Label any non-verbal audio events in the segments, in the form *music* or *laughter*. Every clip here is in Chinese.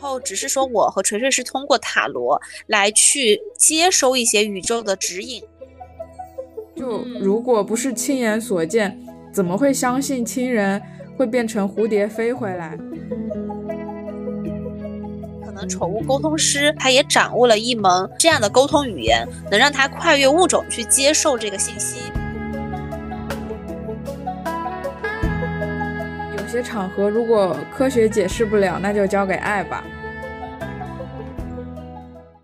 后只是说我和锤锤是通过塔罗来去接收一些宇宙的指引。就如果不是亲眼所见，怎么会相信亲人会变成蝴蝶飞回来？可能宠物沟通师他也掌握了一门这样的沟通语言，能让他跨越物种去接受这个信息。些场合如果科学解释不了，那就交给爱吧。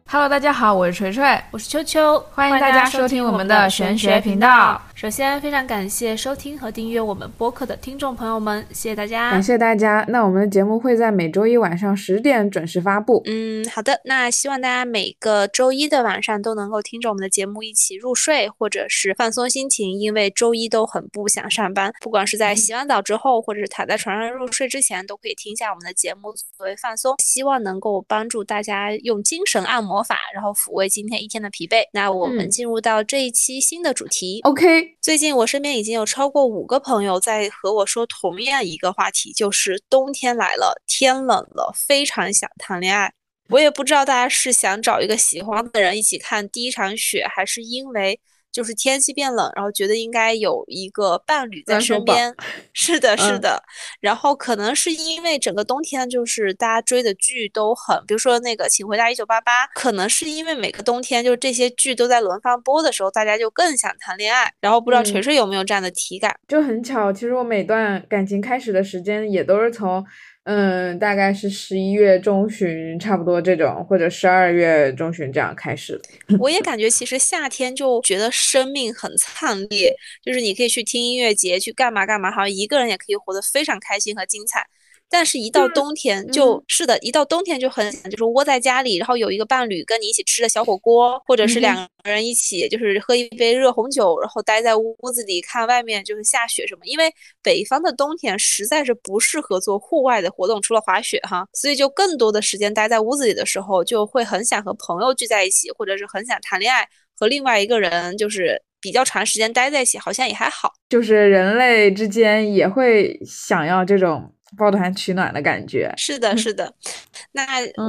Hello，大家好，我是锤锤，我是秋秋，欢迎大家收听我们的玄学频道。首先，非常感谢收听和订阅我们播客的听众朋友们，谢谢大家，感谢大家。那我们的节目会在每周一晚上十点准时发布。嗯，好的。那希望大家每个周一的晚上都能够听着我们的节目一起入睡，或者是放松心情，因为周一都很不想上班。不管是在洗完澡之后，或者是躺在床上入睡之前，都可以听一下我们的节目作为放松。希望能够帮助大家用精神按摩法，然后抚慰今天一天的疲惫。那我们进入到这一期新的主题。OK，最近我身边已经有超过五个朋友在和我说同样一个话题，就是冬天来了，天冷了，非常想谈恋爱。我也不知道大家是想找一个喜欢的人一起看第一场雪，还是因为。就是天气变冷，然后觉得应该有一个伴侣在身边。*laughs* 是的，是的。然后可能是因为整个冬天，就是大家追的剧都很，比如说那个《请回答一九八八》，可能是因为每个冬天，就是这些剧都在轮番播的时候，大家就更想谈恋爱。然后不知道锤锤有没有这样的体感？就很巧，其实我每段感情开始的时间也都是从。嗯，大概是十一月中旬，差不多这种，或者十二月中旬这样开始。我也感觉，其实夏天就觉得生命很灿烈，就是你可以去听音乐节，去干嘛干嘛，好像一个人也可以活得非常开心和精彩。但是，一到冬天，就是的，一到冬天就很想，就是窝在家里，然后有一个伴侣跟你一起吃的小火锅，或者是两个人一起，就是喝一杯热红酒，然后待在屋子里看外面就是下雪什么。因为北方的冬天实在是不适合做户外的活动，除了滑雪哈，所以就更多的时间待在屋子里的时候，就会很想和朋友聚在一起，或者是很想谈恋爱，和另外一个人就是比较长时间待在一起，好像也还好。就是人类之间也会想要这种。抱团取暖的感觉，是的，是的。那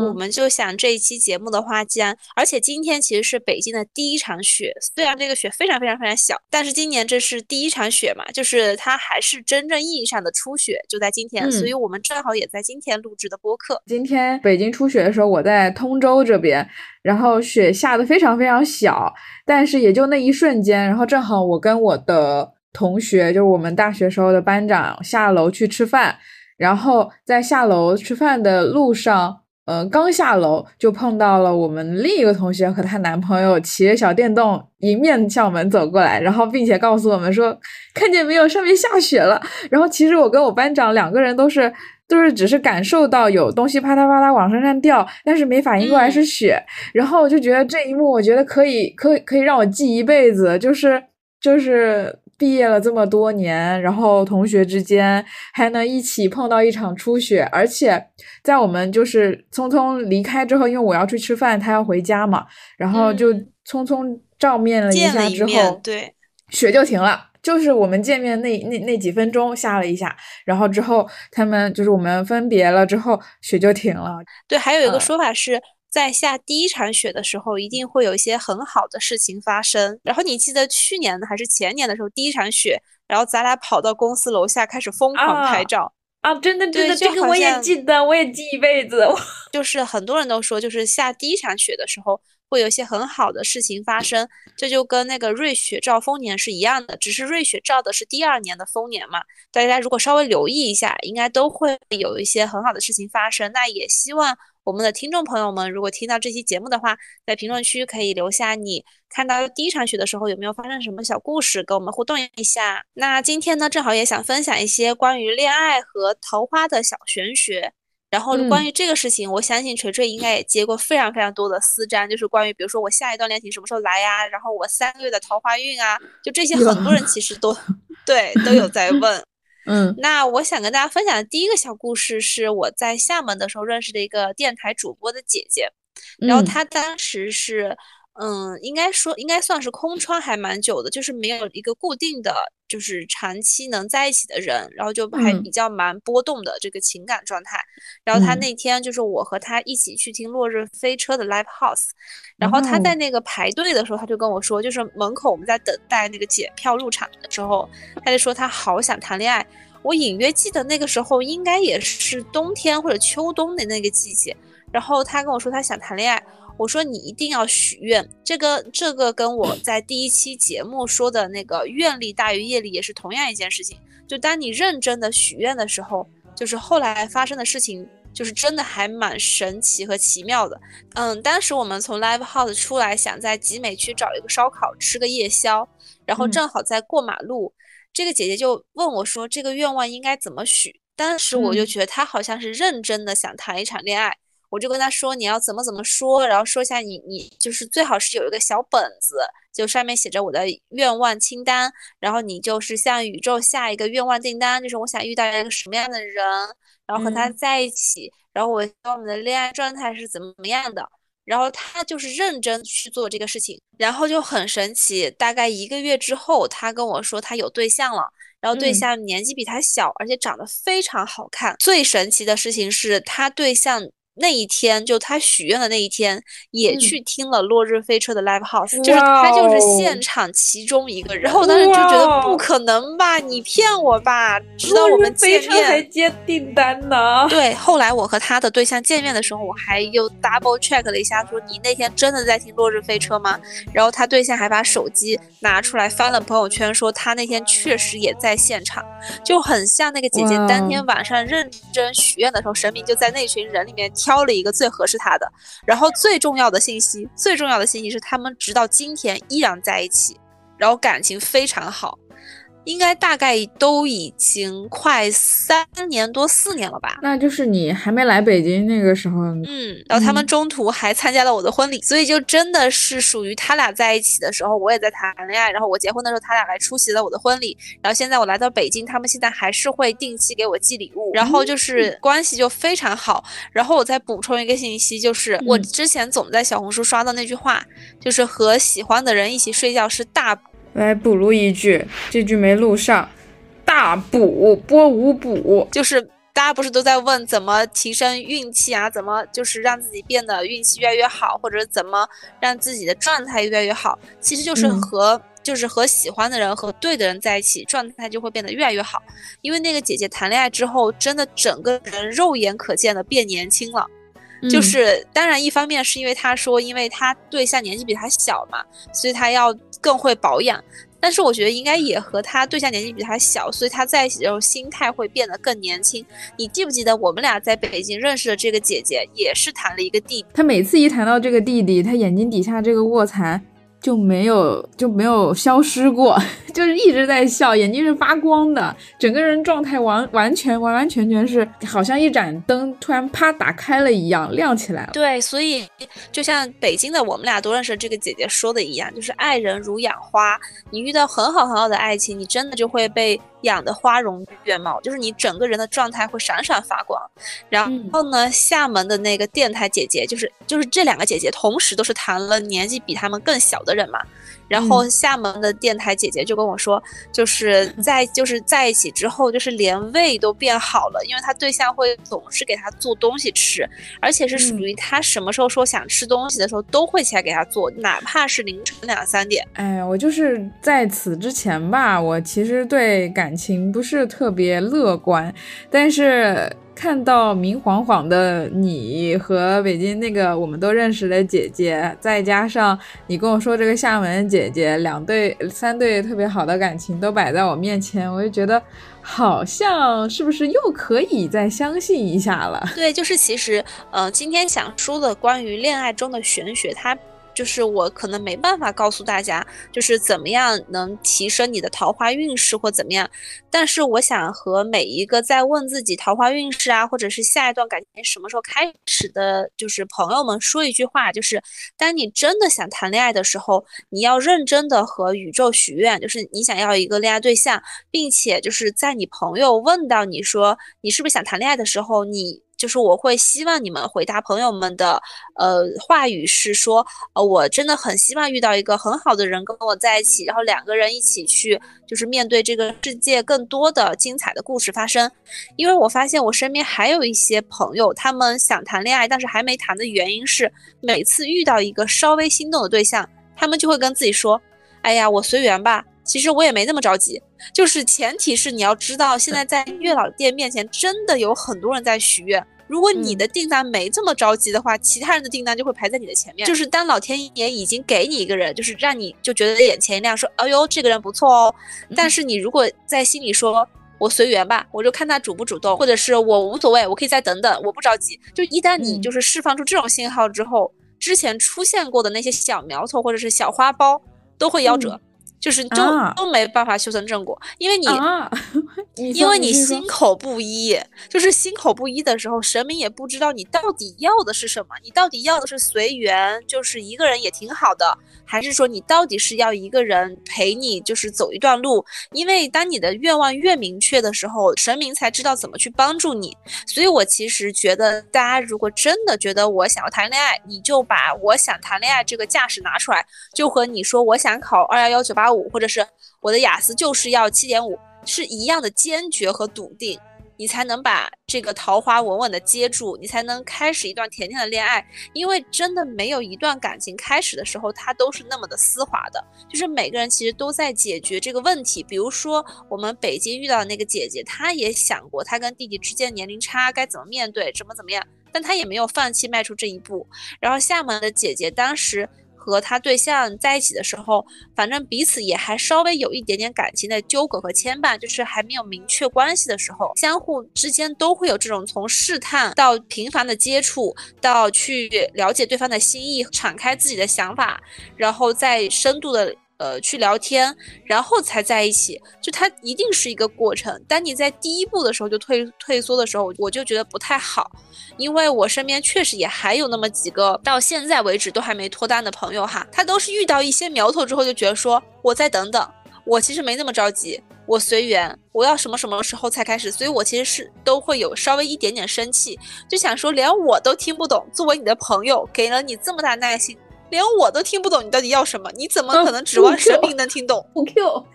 我们就想这一期节目的话，既然而且今天其实是北京的第一场雪，虽然这个雪非常非常非常小，但是今年这是第一场雪嘛，就是它还是真正意义上的初雪，就在今天，所以我们正好也在今天录制的播客。今天北京初雪的时候，我在通州这边，然后雪下的非常非常小，但是也就那一瞬间，然后正好我跟我的同学，就是我们大学时候的班长下楼去吃饭。然后在下楼吃饭的路上，呃，刚下楼就碰到了我们另一个同学和她男朋友骑着小电动迎面向我们走过来，然后并且告诉我们说，看见没有，上面下雪了。然后其实我跟我班长两个人都是都是只是感受到有东西啪嗒啪嗒往身上掉，但是没反应过来是雪。然后我就觉得这一幕，我觉得可以可以可以让我记一辈子，就是就是。毕业了这么多年，然后同学之间还能一起碰到一场初雪，而且在我们就是匆匆离开之后，因为我要去吃饭，他要回家嘛，然后就匆匆照面了一下之后，对，雪就停了。就是我们见面那那那几分钟下了一下，然后之后他们就是我们分别了之后，雪就停了。对，还有一个说法是。在下第一场雪的时候，一定会有一些很好的事情发生。然后你记得去年还是前年的时候，第一场雪，然后咱俩跑到公司楼下开始疯狂拍照啊！真的真的，这个我也记得，我也记一辈子。就 *laughs* 是很多人都说，就是下第一场雪的时候，会有一些很好的事情发生。这就跟那个瑞雪兆丰年是一样的，只是瑞雪兆的是第二年的丰年嘛。大家如果稍微留意一下，应该都会有一些很好的事情发生。那也希望。我们的听众朋友们，如果听到这期节目的话，在评论区可以留下你看到第一场雪的时候有没有发生什么小故事，跟我们互动一下。那今天呢，正好也想分享一些关于恋爱和桃花的小玄学。然后关于这个事情，我相信锤锤应该也接过非常非常多的私占，就是关于比如说我下一段恋情什么时候来呀，然后我三个月的桃花运啊，就这些很多人其实都 *laughs* 对都有在问。嗯，那我想跟大家分享的第一个小故事是我在厦门的时候认识的一个电台主播的姐姐，然后她当时是嗯，应该说应该算是空窗还蛮久的，就是没有一个固定的就是长期能在一起的人，然后就还比较蛮波动的这个情感状态。然后他那天就是我和他一起去听落日飞车的 live house，然后他在那个排队的时候，他就跟我说，就是门口我们在等待那个检票入场的时候，他就说他好想谈恋爱。我隐约记得那个时候应该也是冬天或者秋冬的那个季节，然后他跟我说他想谈恋爱，我说你一定要许愿，这个这个跟我在第一期节目说的那个愿力大于业力也是同样一件事情，就当你认真的许愿的时候，就是后来发生的事情，就是真的还蛮神奇和奇妙的。嗯，当时我们从 live house 出来，想在集美区找一个烧烤吃个夜宵，然后正好在过马路。这个姐姐就问我说：“这个愿望应该怎么许？”当时我就觉得她好像是认真的想谈一场恋爱，我就跟他说：“你要怎么怎么说，然后说一下你你就是最好是有一个小本子，就上面写着我的愿望清单，然后你就是向宇宙下一个愿望订单，就是我想遇到一个什么样的人，然后和他在一起，然后我我们的恋爱状态是怎么怎么样的。”然后他就是认真去做这个事情，然后就很神奇。大概一个月之后，他跟我说他有对象了，然后对象年纪比他小，而且长得非常好看。最神奇的事情是他对象。那一天，就他许愿的那一天，也去听了《落日飞车》的 live house，就是他就是现场其中一个人。然后我当时就觉得不可能吧，你骗我吧？直到我们见面才接订单呢。对，后来我和他的对象见面的时候，我还又 double check 了一下，说你那天真的在听《落日飞车》吗？然后他对象还把手机拿出来翻了朋友圈，说他那天确实也在现场，就很像那个姐姐当天晚上认真许愿的时候，神明就在那群人里面。挑了一个最合适他的，然后最重要的信息，最重要的信息是他们直到今天依然在一起，然后感情非常好。应该大概都已经快三年多四年了吧？那就是你还没来北京那个时候。嗯，然后他们中途还参加了我的婚礼，所以就真的是属于他俩在一起的时候，我也在谈恋爱。然后我结婚的时候，他俩来出席了我的婚礼。然后现在我来到北京，他们现在还是会定期给我寄礼物，然后就是关系就非常好。然后我再补充一个信息，就是我之前总在小红书刷到那句话，就是和喜欢的人一起睡觉是大。来补录一句，这句没录上，大补播五补，就是大家不是都在问怎么提升运气啊？怎么就是让自己变得运气越来越好，或者怎么让自己的状态越来越好？其实就是和就是和喜欢的人和对的人在一起，状态就会变得越来越好。因为那个姐姐谈恋爱之后，真的整个人肉眼可见的变年轻了。就是当然，一方面是因为她说，因为她对象年纪比她小嘛，所以她要。更会保养，但是我觉得应该也和他对象年纪比他小，所以他在一起的时候心态会变得更年轻。你记不记得我们俩在北京认识的这个姐姐，也是谈了一个弟弟。他每次一谈到这个弟弟，他眼睛底下这个卧蚕。就没有就没有消失过，*laughs* 就是一直在笑，眼睛是发光的，整个人状态完完全完完全全是好像一盏灯突然啪打开了一样亮起来了。对，所以就像北京的我们俩都认识的这个姐姐说的一样，就是爱人如养花，你遇到很好很好的爱情，你真的就会被。养的花容月貌，就是你整个人的状态会闪闪发光。然后呢，厦门的那个电台姐姐，就是就是这两个姐姐同时都是谈了年纪比他们更小的人嘛。然后厦门的电台姐姐就跟我说，就是在就是在一起之后，就是连胃都变好了，因为他对象会总是给他做东西吃，而且是属于他什么时候说想吃东西的时候，都会起来给他做，哪怕是凌晨两三点。哎，我就是在此之前吧，我其实对感情不是特别乐观，但是。看到明晃晃的你和北京那个我们都认识的姐姐，再加上你跟我说这个厦门姐姐，两对三对特别好的感情都摆在我面前，我就觉得好像是不是又可以再相信一下了？对，就是其实，呃，今天想说的关于恋爱中的玄学，它。就是我可能没办法告诉大家，就是怎么样能提升你的桃花运势或怎么样。但是我想和每一个在问自己桃花运势啊，或者是下一段感情什么时候开始的，就是朋友们说一句话，就是当你真的想谈恋爱的时候，你要认真的和宇宙许愿，就是你想要一个恋爱对象，并且就是在你朋友问到你说你是不是想谈恋爱的时候，你。就是我会希望你们回答朋友们的呃话语是说，呃，我真的很希望遇到一个很好的人跟我在一起，然后两个人一起去就是面对这个世界更多的精彩的故事发生。因为我发现我身边还有一些朋友，他们想谈恋爱，但是还没谈的原因是每次遇到一个稍微心动的对象，他们就会跟自己说，哎呀，我随缘吧。其实我也没那么着急，就是前提是你要知道，现在在月老店面前真的有很多人在许愿。如果你的订单没这么着急的话，其他人的订单就会排在你的前面。就是当老天爷已经给你一个人，就是让你就觉得眼前一亮，说哎呦这个人不错哦。但是你如果在心里说我随缘吧，我就看他主不主动，或者是我无所谓，我可以再等等，我不着急。就一旦你就是释放出这种信号之后，之前出现过的那些小苗头或者是小花苞都会夭折。就是都都没办法修成正果，因为你，*laughs* 因为你心口不一，就是心口不一的时候，神明也不知道你到底要的是什么，你到底要的是随缘，就是一个人也挺好的，还是说你到底是要一个人陪你，就是走一段路？因为当你的愿望越明确的时候，神明才知道怎么去帮助你。所以我其实觉得，大家如果真的觉得我想要谈恋爱，你就把我想谈恋爱这个架势拿出来，就和你说我想考二幺幺九八五。五，或者是我的雅思就是要七点五，是一样的坚决和笃定，你才能把这个桃花稳稳的接住，你才能开始一段甜甜的恋爱。因为真的没有一段感情开始的时候，它都是那么的丝滑的，就是每个人其实都在解决这个问题。比如说我们北京遇到的那个姐姐，她也想过她跟弟弟之间年龄差该怎么面对，怎么怎么样，但她也没有放弃迈出这一步。然后厦门的姐姐当时。和他对象在一起的时候，反正彼此也还稍微有一点点感情的纠葛和牵绊，就是还没有明确关系的时候，相互之间都会有这种从试探到频繁的接触，到去了解对方的心意，敞开自己的想法，然后再深度的。呃，去聊天，然后才在一起，就它一定是一个过程。当你在第一步的时候就退退缩的时候，我就觉得不太好，因为我身边确实也还有那么几个到现在为止都还没脱单的朋友哈，他都是遇到一些苗头之后就觉得说，我再等等，我其实没那么着急，我随缘，我要什么什么时候才开始，所以我其实是都会有稍微一点点生气，就想说连我都听不懂，作为你的朋友，给了你这么大耐心。连我都听不懂你到底要什么，你怎么可能指望神明能听懂？*laughs* 不 Q，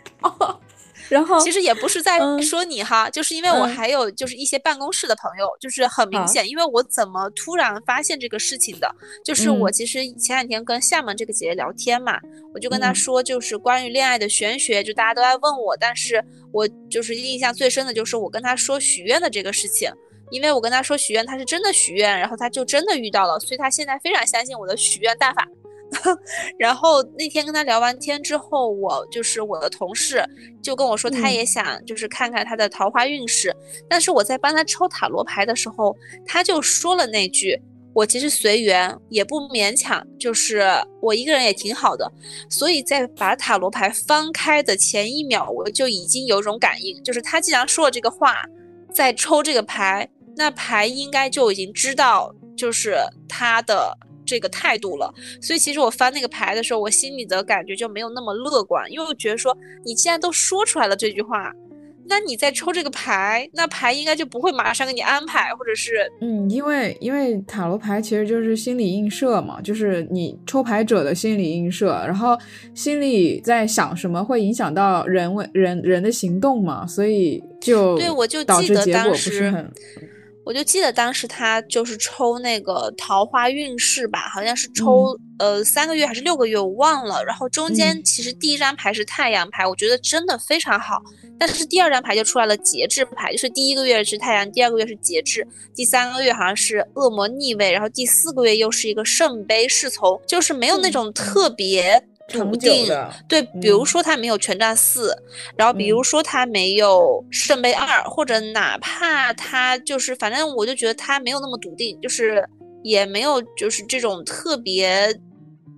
然后其实也不是在说你哈，就是因为我还有就是一些办公室的朋友，就是很明显，因为我怎么突然发现这个事情的，就是我其实前两天跟厦门这个姐姐聊天嘛，我就跟她说，就是关于恋爱的玄学，就大家都在问我，但是我就是印象最深的就是我跟她说许愿的这个事情，因为我跟她说许愿，她是真的许愿，然后她就真的遇到了，所以她现在非常相信我的许愿大法。*laughs* 然后那天跟他聊完天之后，我就是我的同事就跟我说，他也想就是看看他的桃花运势。但是我在帮他抽塔罗牌的时候，他就说了那句：“我其实随缘，也不勉强，就是我一个人也挺好的。”所以在把塔罗牌翻开的前一秒，我就已经有种感应，就是他既然说了这个话，在抽这个牌，那牌应该就已经知道，就是他的。这个态度了，所以其实我翻那个牌的时候，我心里的感觉就没有那么乐观，因为我觉得说你既然都说出来了这句话，那你再抽这个牌，那牌应该就不会马上给你安排，或者是嗯，因为因为塔罗牌其实就是心理映射嘛，就是你抽牌者的心理映射，然后心里在想什么会影响到人为人人的行动嘛，所以就对我就导致结果不是很。我就记得当时他就是抽那个桃花运势吧，好像是抽呃三个月还是六个月，我忘了。然后中间其实第一张牌是太阳牌，我觉得真的非常好。但是第二张牌就出来了节制牌，就是第一个月是太阳，第二个月是节制，第三个月好像是恶魔逆位，然后第四个月又是一个圣杯侍从，就是没有那种特别。笃定对，比如说他没有权杖四，然后比如说他没有圣杯二，或者哪怕他就是，反正我就觉得他没有那么笃定，就是也没有就是这种特别。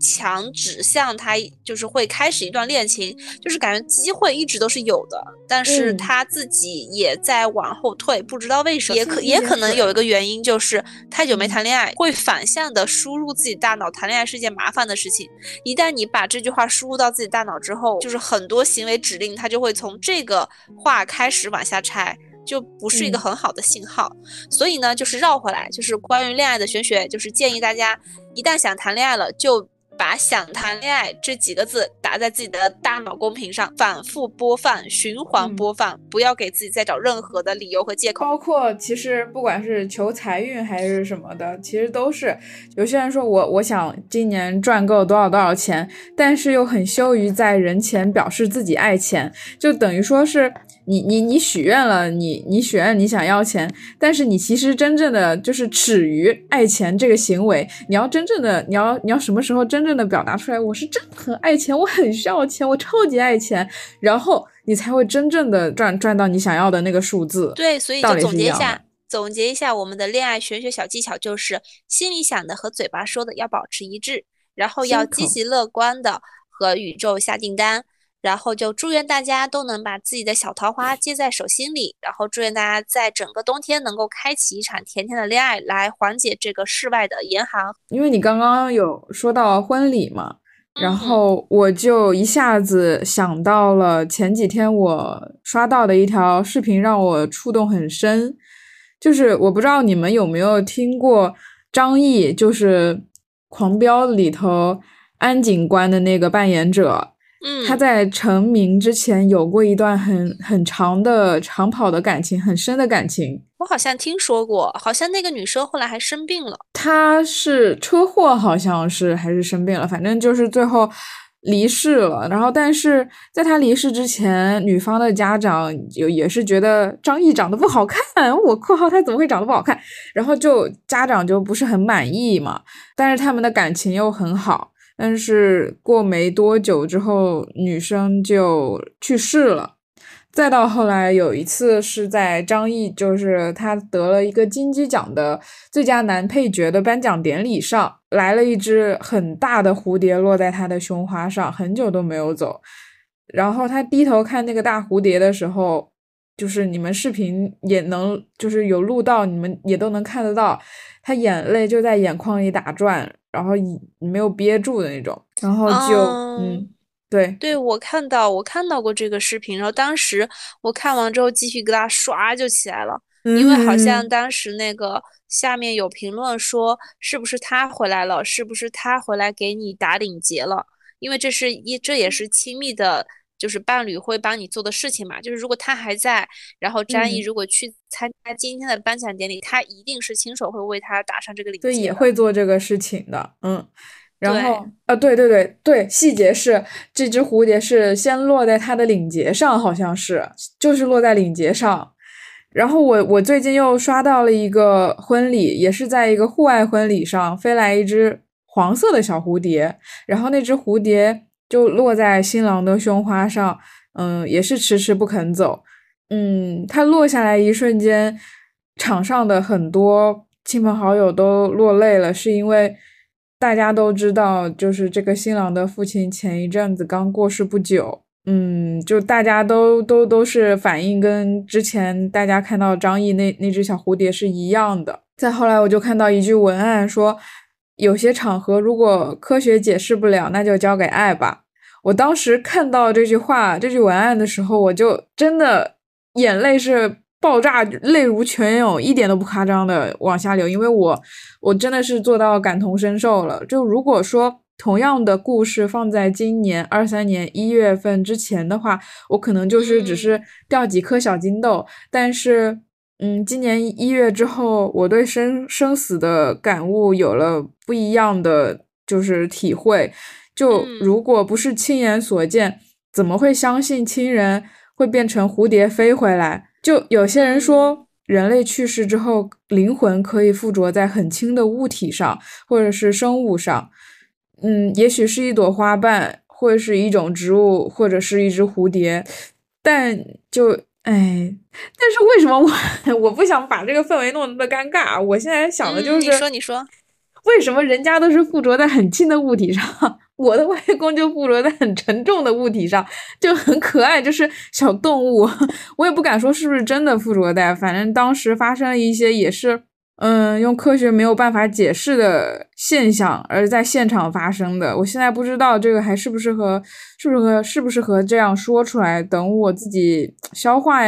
强指向他就是会开始一段恋情，就是感觉机会一直都是有的，但是他自己也在往后退，不知道为什么，也可也可能有一个原因就是太久没谈恋爱，会反向的输入自己大脑，谈恋爱是件麻烦的事情。一旦你把这句话输入到自己大脑之后，就是很多行为指令，它就会从这个话开始往下拆。就不是一个很好的信号。所以呢，就是绕回来，就是关于恋爱的玄学，就是建议大家一旦想谈恋爱了，就。把“想谈恋爱”这几个字打在自己的大脑公屏上，反复播放、循环播放，不要给自己再找任何的理由和借口。包括其实不管是求财运还是什么的，其实都是有些人说我我想今年赚够多少多少钱，但是又很羞于在人前表示自己爱钱，就等于说是。你你你许愿了，你你许愿你想要钱，但是你其实真正的就是耻于爱钱这个行为。你要真正的，你要你要什么时候真正的表达出来，我是真的很爱钱，我很需要钱，我超级爱钱，然后你才会真正的赚赚到你想要的那个数字。对，所以就总结一下，总结一下我们的恋爱玄学小技巧就是心里想的和嘴巴说的要保持一致，然后要积极乐观的和宇宙下订单。然后就祝愿大家都能把自己的小桃花接在手心里，然后祝愿大家在整个冬天能够开启一场甜甜的恋爱，来缓解这个室外的严寒。因为你刚刚有说到婚礼嘛，然后我就一下子想到了前几天我刷到的一条视频，让我触动很深。就是我不知道你们有没有听过张译，就是《狂飙》里头安警官的那个扮演者。他在成名之前有过一段很很长的长跑的感情，很深的感情。我好像听说过，好像那个女生后来还生病了。她是车祸，好像是还是生病了，反正就是最后离世了。然后，但是在她离世之前，女方的家长有也是觉得张译长得不好看。我括号他怎么会长得不好看？然后就家长就不是很满意嘛。但是他们的感情又很好。但是过没多久之后，女生就去世了。再到后来，有一次是在张译，就是他得了一个金鸡奖的最佳男配角的颁奖典礼上，来了一只很大的蝴蝶落在他的胸花上，很久都没有走。然后他低头看那个大蝴蝶的时候，就是你们视频也能，就是有录到，你们也都能看得到，他眼泪就在眼眶里打转。然后你没有憋住的那种，然后就嗯，对。对，我看到我看到过这个视频，然后当时我看完之后继续给他刷就起来了，因为好像当时那个下面有评论说是不是他回来了，是不是他回来给你打领结了，因为这是一这也是亲密的。就是伴侣会帮你做的事情嘛，就是如果他还在，然后张译如果去参加今天的颁奖典礼，他一定是亲手会为他打上这个领结，对，也会做这个事情的，嗯，然后啊，对对对对，细节是这只蝴蝶是先落在他的领结上，好像是，就是落在领结上，然后我我最近又刷到了一个婚礼，也是在一个户外婚礼上飞来一只黄色的小蝴蝶，然后那只蝴蝶。就落在新郎的胸花上，嗯，也是迟迟不肯走，嗯，他落下来一瞬间，场上的很多亲朋好友都落泪了，是因为大家都知道，就是这个新郎的父亲前一阵子刚过世不久，嗯，就大家都都都是反应跟之前大家看到张译那那只小蝴蝶是一样的。再后来，我就看到一句文案说，有些场合如果科学解释不了，那就交给爱吧。我当时看到这句话、这句文案的时候，我就真的眼泪是爆炸，泪如泉涌，一点都不夸张的往下流，因为我我真的是做到感同身受了。就如果说同样的故事放在今年二三年一月份之前的话，我可能就是只是掉几颗小金豆，但是嗯，今年一月之后，我对生生死的感悟有了不一样的就是体会。就如果不是亲眼所见，怎么会相信亲人会变成蝴蝶飞回来？就有些人说，人类去世之后，灵魂可以附着在很轻的物体上，或者是生物上。嗯，也许是一朵花瓣，或者是一种植物，或者是一只蝴蝶。但就哎，但是为什么我 *laughs* 我不想把这个氛围弄得那么尴尬？我现在想的就是，你说你说，为什么人家都是附着在很轻的物体上？我的外公就附着在很沉重的物体上，就很可爱，就是小动物。*laughs* 我也不敢说是不是真的附着在，反正当时发生了一些也是，嗯，用科学没有办法解释的现象，而在现场发生的。我现在不知道这个还适不适合，是不是合，适不适合这样说出来。等我自己消化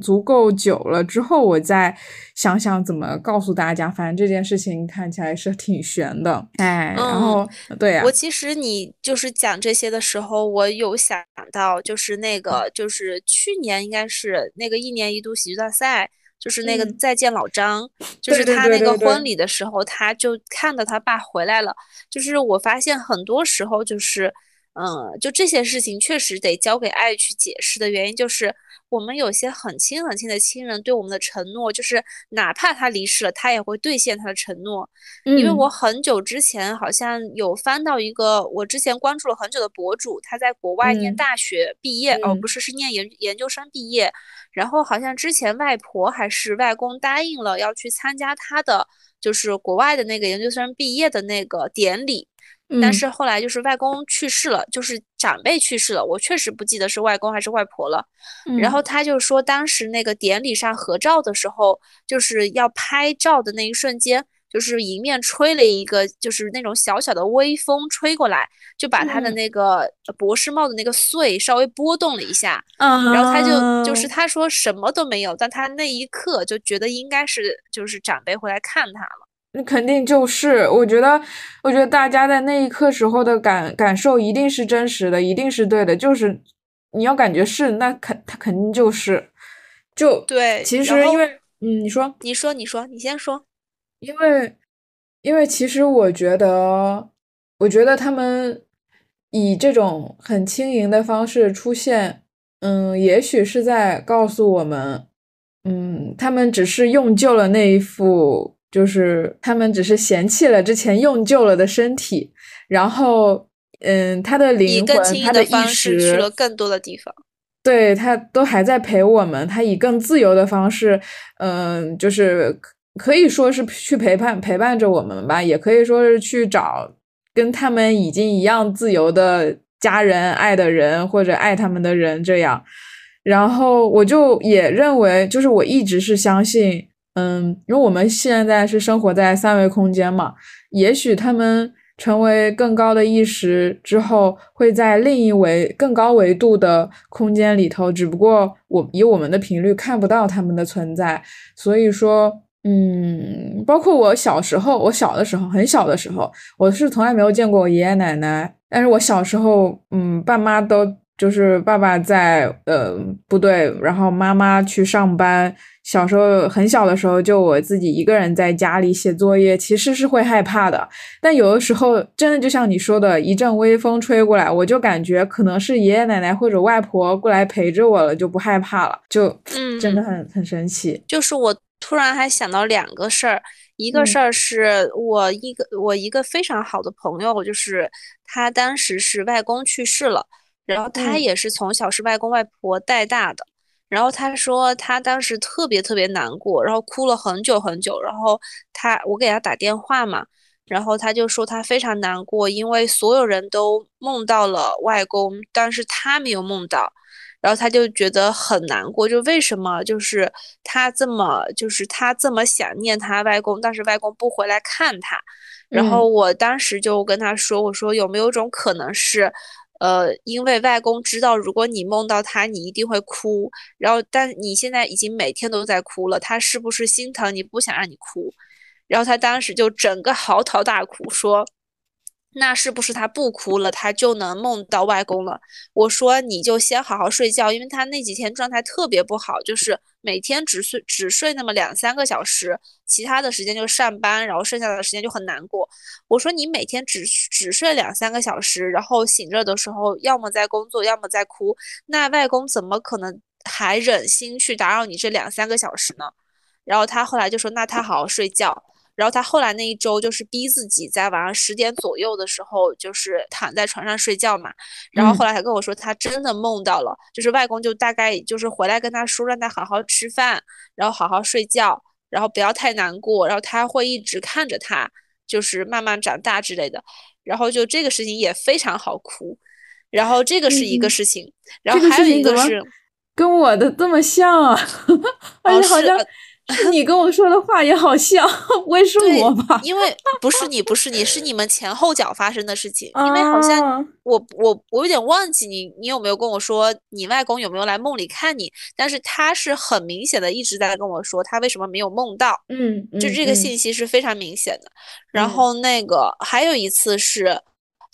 足够久了之后，我再想想怎么告诉大家。反正这件事情看起来是挺悬的，哎，然后对呀，我其实你就是讲这些的时候，我有想到，就是那个，就是去年应该是那个一年一度喜剧大赛。就是那个再见老张，就是他那个婚礼的时候，他就看到他爸回来了。就是我发现很多时候，就是，嗯，就这些事情确实得交给爱去解释的原因，就是我们有些很亲很亲的亲人对我们的承诺，就是哪怕他离世了，他也会兑现他的承诺。因为我很久之前好像有翻到一个我之前关注了很久的博主，他在国外念大学毕业，哦，不是，是念研研究生毕业。然后好像之前外婆还是外公答应了要去参加他的就是国外的那个研究生毕业的那个典礼，但是后来就是外公去世了，就是长辈去世了，我确实不记得是外公还是外婆了。然后他就说当时那个典礼上合照的时候，就是要拍照的那一瞬间。就是迎面吹了一个，就是那种小小的微风吹过来，就把他的那个博士帽的那个穗稍微拨动了一下。嗯，然后他就就是他说什么都没有，但他那一刻就觉得应该是就是长辈回来看他了。那肯定就是，我觉得，我觉得大家在那一刻时候的感感受一定是真实的，一定是对的。就是你要感觉是，那肯他肯定就是，就对。其实因为嗯，你说，你说，你说，你先说。因为，因为其实我觉得，我觉得他们以这种很轻盈的方式出现，嗯，也许是在告诉我们，嗯，他们只是用旧了那一副，就是他们只是嫌弃了之前用旧了的身体，然后，嗯，他的灵魂，他的意识去了更多的地方，对他都还在陪我们，他以更自由的方式，嗯，就是。可以说是去陪伴陪伴着我们吧，也可以说是去找跟他们已经一样自由的家人、爱的人或者爱他们的人这样。然后我就也认为，就是我一直是相信，嗯，因为我们现在是生活在三维空间嘛，也许他们成为更高的意识之后，会在另一维更高维度的空间里头，只不过我以我们的频率看不到他们的存在，所以说。嗯，包括我小时候，我小的时候，很小的时候，我是从来没有见过我爷爷奶奶。但是我小时候，嗯，爸妈都就是爸爸在呃部队，然后妈妈去上班。小时候很小的时候，就我自己一个人在家里写作业，其实是会害怕的。但有的时候，真的就像你说的，一阵微风吹过来，我就感觉可能是爷爷奶奶或者外婆过来陪着我了，就不害怕了，就嗯，真的很很神奇。就是我。突然还想到两个事儿，一个事儿是我一个我一个非常好的朋友，就是他当时是外公去世了，然后他也是从小是外公外婆带大的，然后他说他当时特别特别难过，然后哭了很久很久，然后他我给他打电话嘛，然后他就说他非常难过，因为所有人都梦到了外公，但是他没有梦到。然后他就觉得很难过，就为什么就是他这么就是他这么想念他外公，但是外公不回来看他。然后我当时就跟他说：“我说有没有种可能是，呃，因为外公知道如果你梦到他，你一定会哭。然后但你现在已经每天都在哭了，他是不是心疼你不想让你哭？”然后他当时就整个嚎啕大哭说。那是不是他不哭了，他就能梦到外公了？我说你就先好好睡觉，因为他那几天状态特别不好，就是每天只睡只睡那么两三个小时，其他的时间就上班，然后剩下的时间就很难过。我说你每天只只睡两三个小时，然后醒着的时候要么在工作，要么在哭，那外公怎么可能还忍心去打扰你这两三个小时呢？然后他后来就说，那他好好睡觉。然后他后来那一周就是逼自己在晚上十点左右的时候，就是躺在床上睡觉嘛。然后后来他跟我说，他真的梦到了，就是外公就大概就是回来跟他说，让他好好吃饭，然后好好睡觉，然后不要太难过，然后他会一直看着他，就是慢慢长大之类的。然后就这个事情也非常好哭。然后这个是一个事情，然后还有一个是跟我的这么像啊，*laughs* 而且好像。*laughs* 你跟我说的话也好像，*laughs* 不会是我吧？因为不是你，不是你，是你们前后脚发生的事情。因为好像我我我有点忘记你，你有没有跟我说你外公有没有来梦里看你？但是他是很明显的一直在跟我说他为什么没有梦到。嗯，就这个信息是非常明显的。然后那个还有一次是。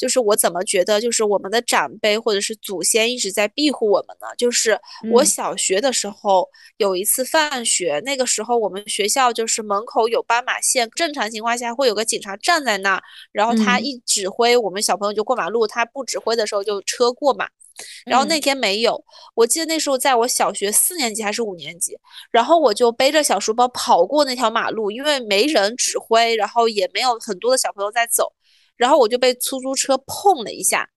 就是我怎么觉得，就是我们的长辈或者是祖先一直在庇护我们呢？就是我小学的时候有一次放学，那个时候我们学校就是门口有斑马线，正常情况下会有个警察站在那儿，然后他一指挥，我们小朋友就过马路；他不指挥的时候就车过嘛。然后那天没有，我记得那时候在我小学四年级还是五年级，然后我就背着小书包跑过那条马路，因为没人指挥，然后也没有很多的小朋友在走。然后我就被出租车碰了一下，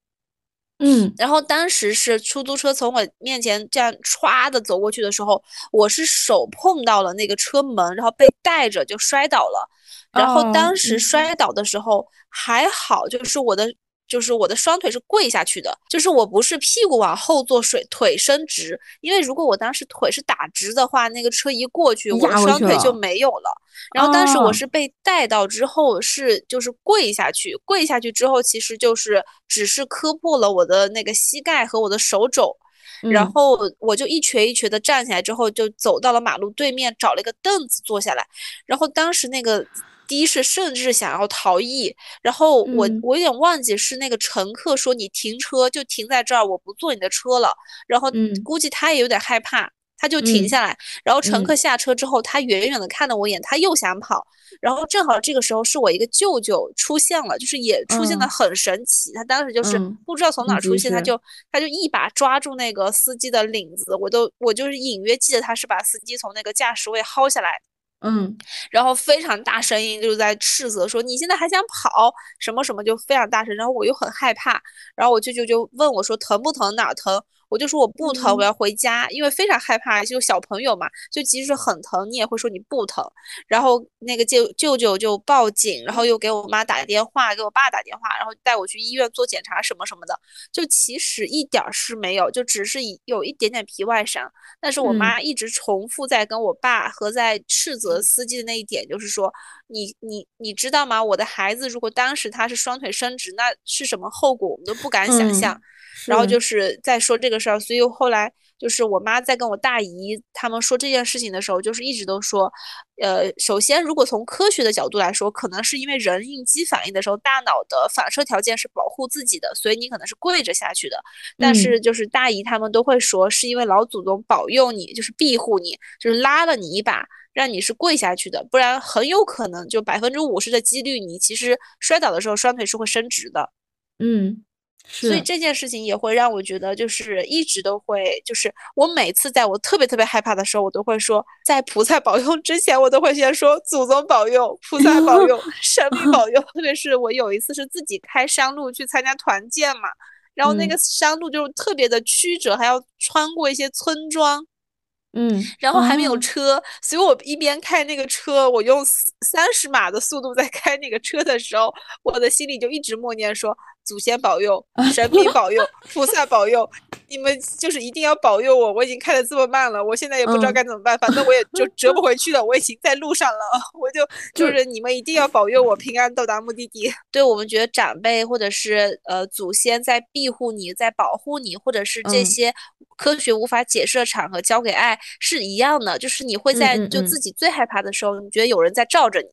嗯，然后当时是出租车从我面前这样歘的走过去的时候，我是手碰到了那个车门，然后被带着就摔倒了。然后当时摔倒的时候还好，就是我的。就是我的双腿是跪下去的，就是我不是屁股往后坐，水腿伸直，因为如果我当时腿是打直的话，那个车一过去，我的双腿就没有了。然后当时我是被带到之后是就是跪下去，跪下去之后其实就是只是磕破了我的那个膝盖和我的手肘，然后我就一瘸一瘸的站起来之后就走到了马路对面，找了一个凳子坐下来，然后当时那个。的士甚至想要逃逸，然后我我有点忘记是那个乘客说你停车就停在这儿，我不坐你的车了。然后估计他也有点害怕，他就停下来。然后乘客下车之后，他远远的看了我一眼，他又想跑。然后正好这个时候是我一个舅舅出现了，就是也出现的很神奇。他当时就是不知道从哪出现，他就他就一把抓住那个司机的领子，我都我就是隐约记得他是把司机从那个驾驶位薅下来。嗯，然后非常大声音就在斥责说你现在还想跑什么什么就非常大声，然后我又很害怕，然后我舅舅就问我说疼不疼哪疼？我就说我不疼，我要回家，因为非常害怕，就小朋友嘛，就即使很疼，你也会说你不疼。然后那个舅舅舅就报警，然后又给我妈打电话，给我爸打电话，然后带我去医院做检查什么什么的。就其实一点事没有，就只是有一点点皮外伤。但是我妈一直重复在跟我爸和在斥责司机的那一点，就是说你你你知道吗？我的孩子如果当时他是双腿伸直，那是什么后果？我们都不敢想象。然后就是在说这个事儿，所以后来就是我妈在跟我大姨他们说这件事情的时候，就是一直都说，呃，首先如果从科学的角度来说，可能是因为人应激反应的时候，大脑的反射条件是保护自己的，所以你可能是跪着下去的。但是就是大姨他们都会说，是因为老祖宗保佑你，就是庇护你，就是拉了你一把，让你是跪下去的，不然很有可能就百分之五十的几率，你其实摔倒的时候双腿是会伸直的。嗯。所以这件事情也会让我觉得，就是一直都会，就是我每次在我特别特别害怕的时候，我都会说，在菩萨保佑之前，我都会先说祖宗保佑、菩萨保佑、神明保佑。特别是我有一次是自己开山路去参加团建嘛，然后那个山路就特别的曲折，还要穿过一些村庄。嗯，然后还没有车，所以我一边开那个车，我用三十码的速度在开那个车的时候，我的心里就一直默念说：祖先保佑，*laughs* 神明保佑，菩萨保佑，你们就是一定要保佑我。我已经开的这么慢了，我现在也不知道该怎么办，反正我也就折不回去了，我已经在路上了，*laughs* 我就就是你们一定要保佑我平安到达目的地。对我们觉得长辈或者是呃祖先在庇护你，在保护你，或者是这些。科学无法解释的场合交给爱是一样的，就是你会在就自己最害怕的时候，你觉得有人在罩着你，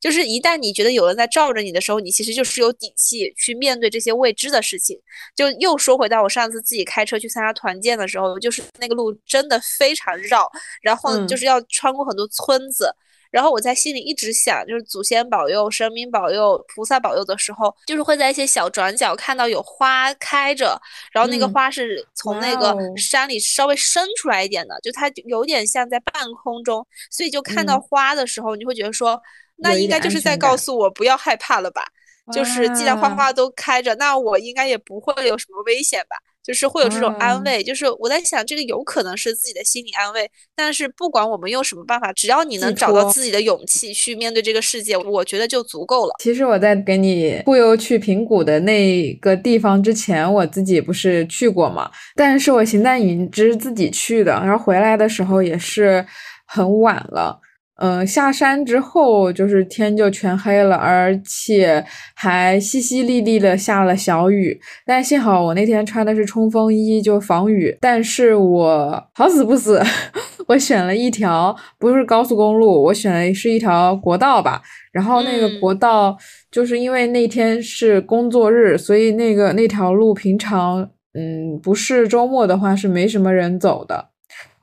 就是一旦你觉得有人在罩着你的时候，你其实就是有底气去面对这些未知的事情。就又说回到我上次自己开车去参加团建的时候，就是那个路真的非常绕，然后就是要穿过很多村子。然后我在心里一直想，就是祖先保佑、神明保佑、菩萨保佑的时候，就是会在一些小转角看到有花开着，然后那个花是从那个山里稍微伸出来一点的，就它有点像在半空中，所以就看到花的时候，你会觉得说，那应该就是在告诉我不要害怕了吧？就是既然花花都开着，那我应该也不会有什么危险吧？就是会有这种安慰，就是我在想，这个有可能是自己的心理安慰。但是不管我们用什么办法，只要你能找到自己的勇气去面对这个世界，我觉得就足够了。其实我在给你忽悠去平谷的那个地方之前，我自己不是去过嘛？但是我形单影只自己去的，然后回来的时候也是很晚了。嗯，下山之后就是天就全黑了，而且还淅淅沥沥的下了小雨。但幸好我那天穿的是冲锋衣，就防雨。但是我好死不死，*laughs* 我选了一条不是高速公路，我选的是一条国道吧。然后那个国道就是因为那天是工作日，所以那个那条路平常嗯不是周末的话是没什么人走的。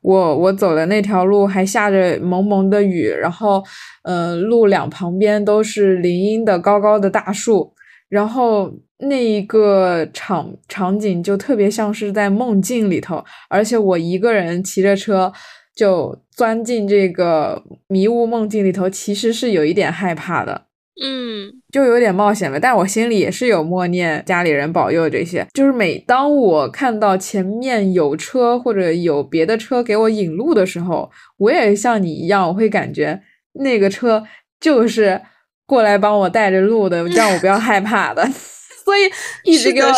我我走的那条路还下着蒙蒙的雨，然后，呃，路两旁边都是林荫的高高的大树，然后那一个场场景就特别像是在梦境里头，而且我一个人骑着车就钻进这个迷雾梦境里头，其实是有一点害怕的。嗯，就有点冒险了，但我心里也是有默念家里人保佑这些。就是每当我看到前面有车或者有别的车给我引路的时候，我也像你一样，我会感觉那个车就是过来帮我带着路的，*laughs* 让我不要害怕的。*laughs* 所以一直给我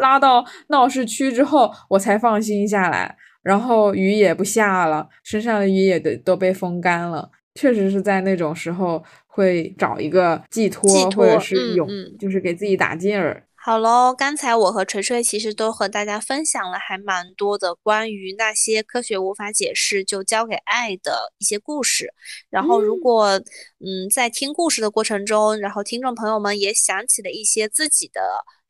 拉到闹市区之后，我才放心下来。然后雨也不下了，身上的雨也都都被风干了。确实是在那种时候。会找一个寄托，或者是有，就是给自己打劲儿。好喽，刚才我和锤锤其实都和大家分享了还蛮多的关于那些科学无法解释就交给爱的一些故事。然后，如果嗯在听故事的过程中，然后听众朋友们也想起了一些自己的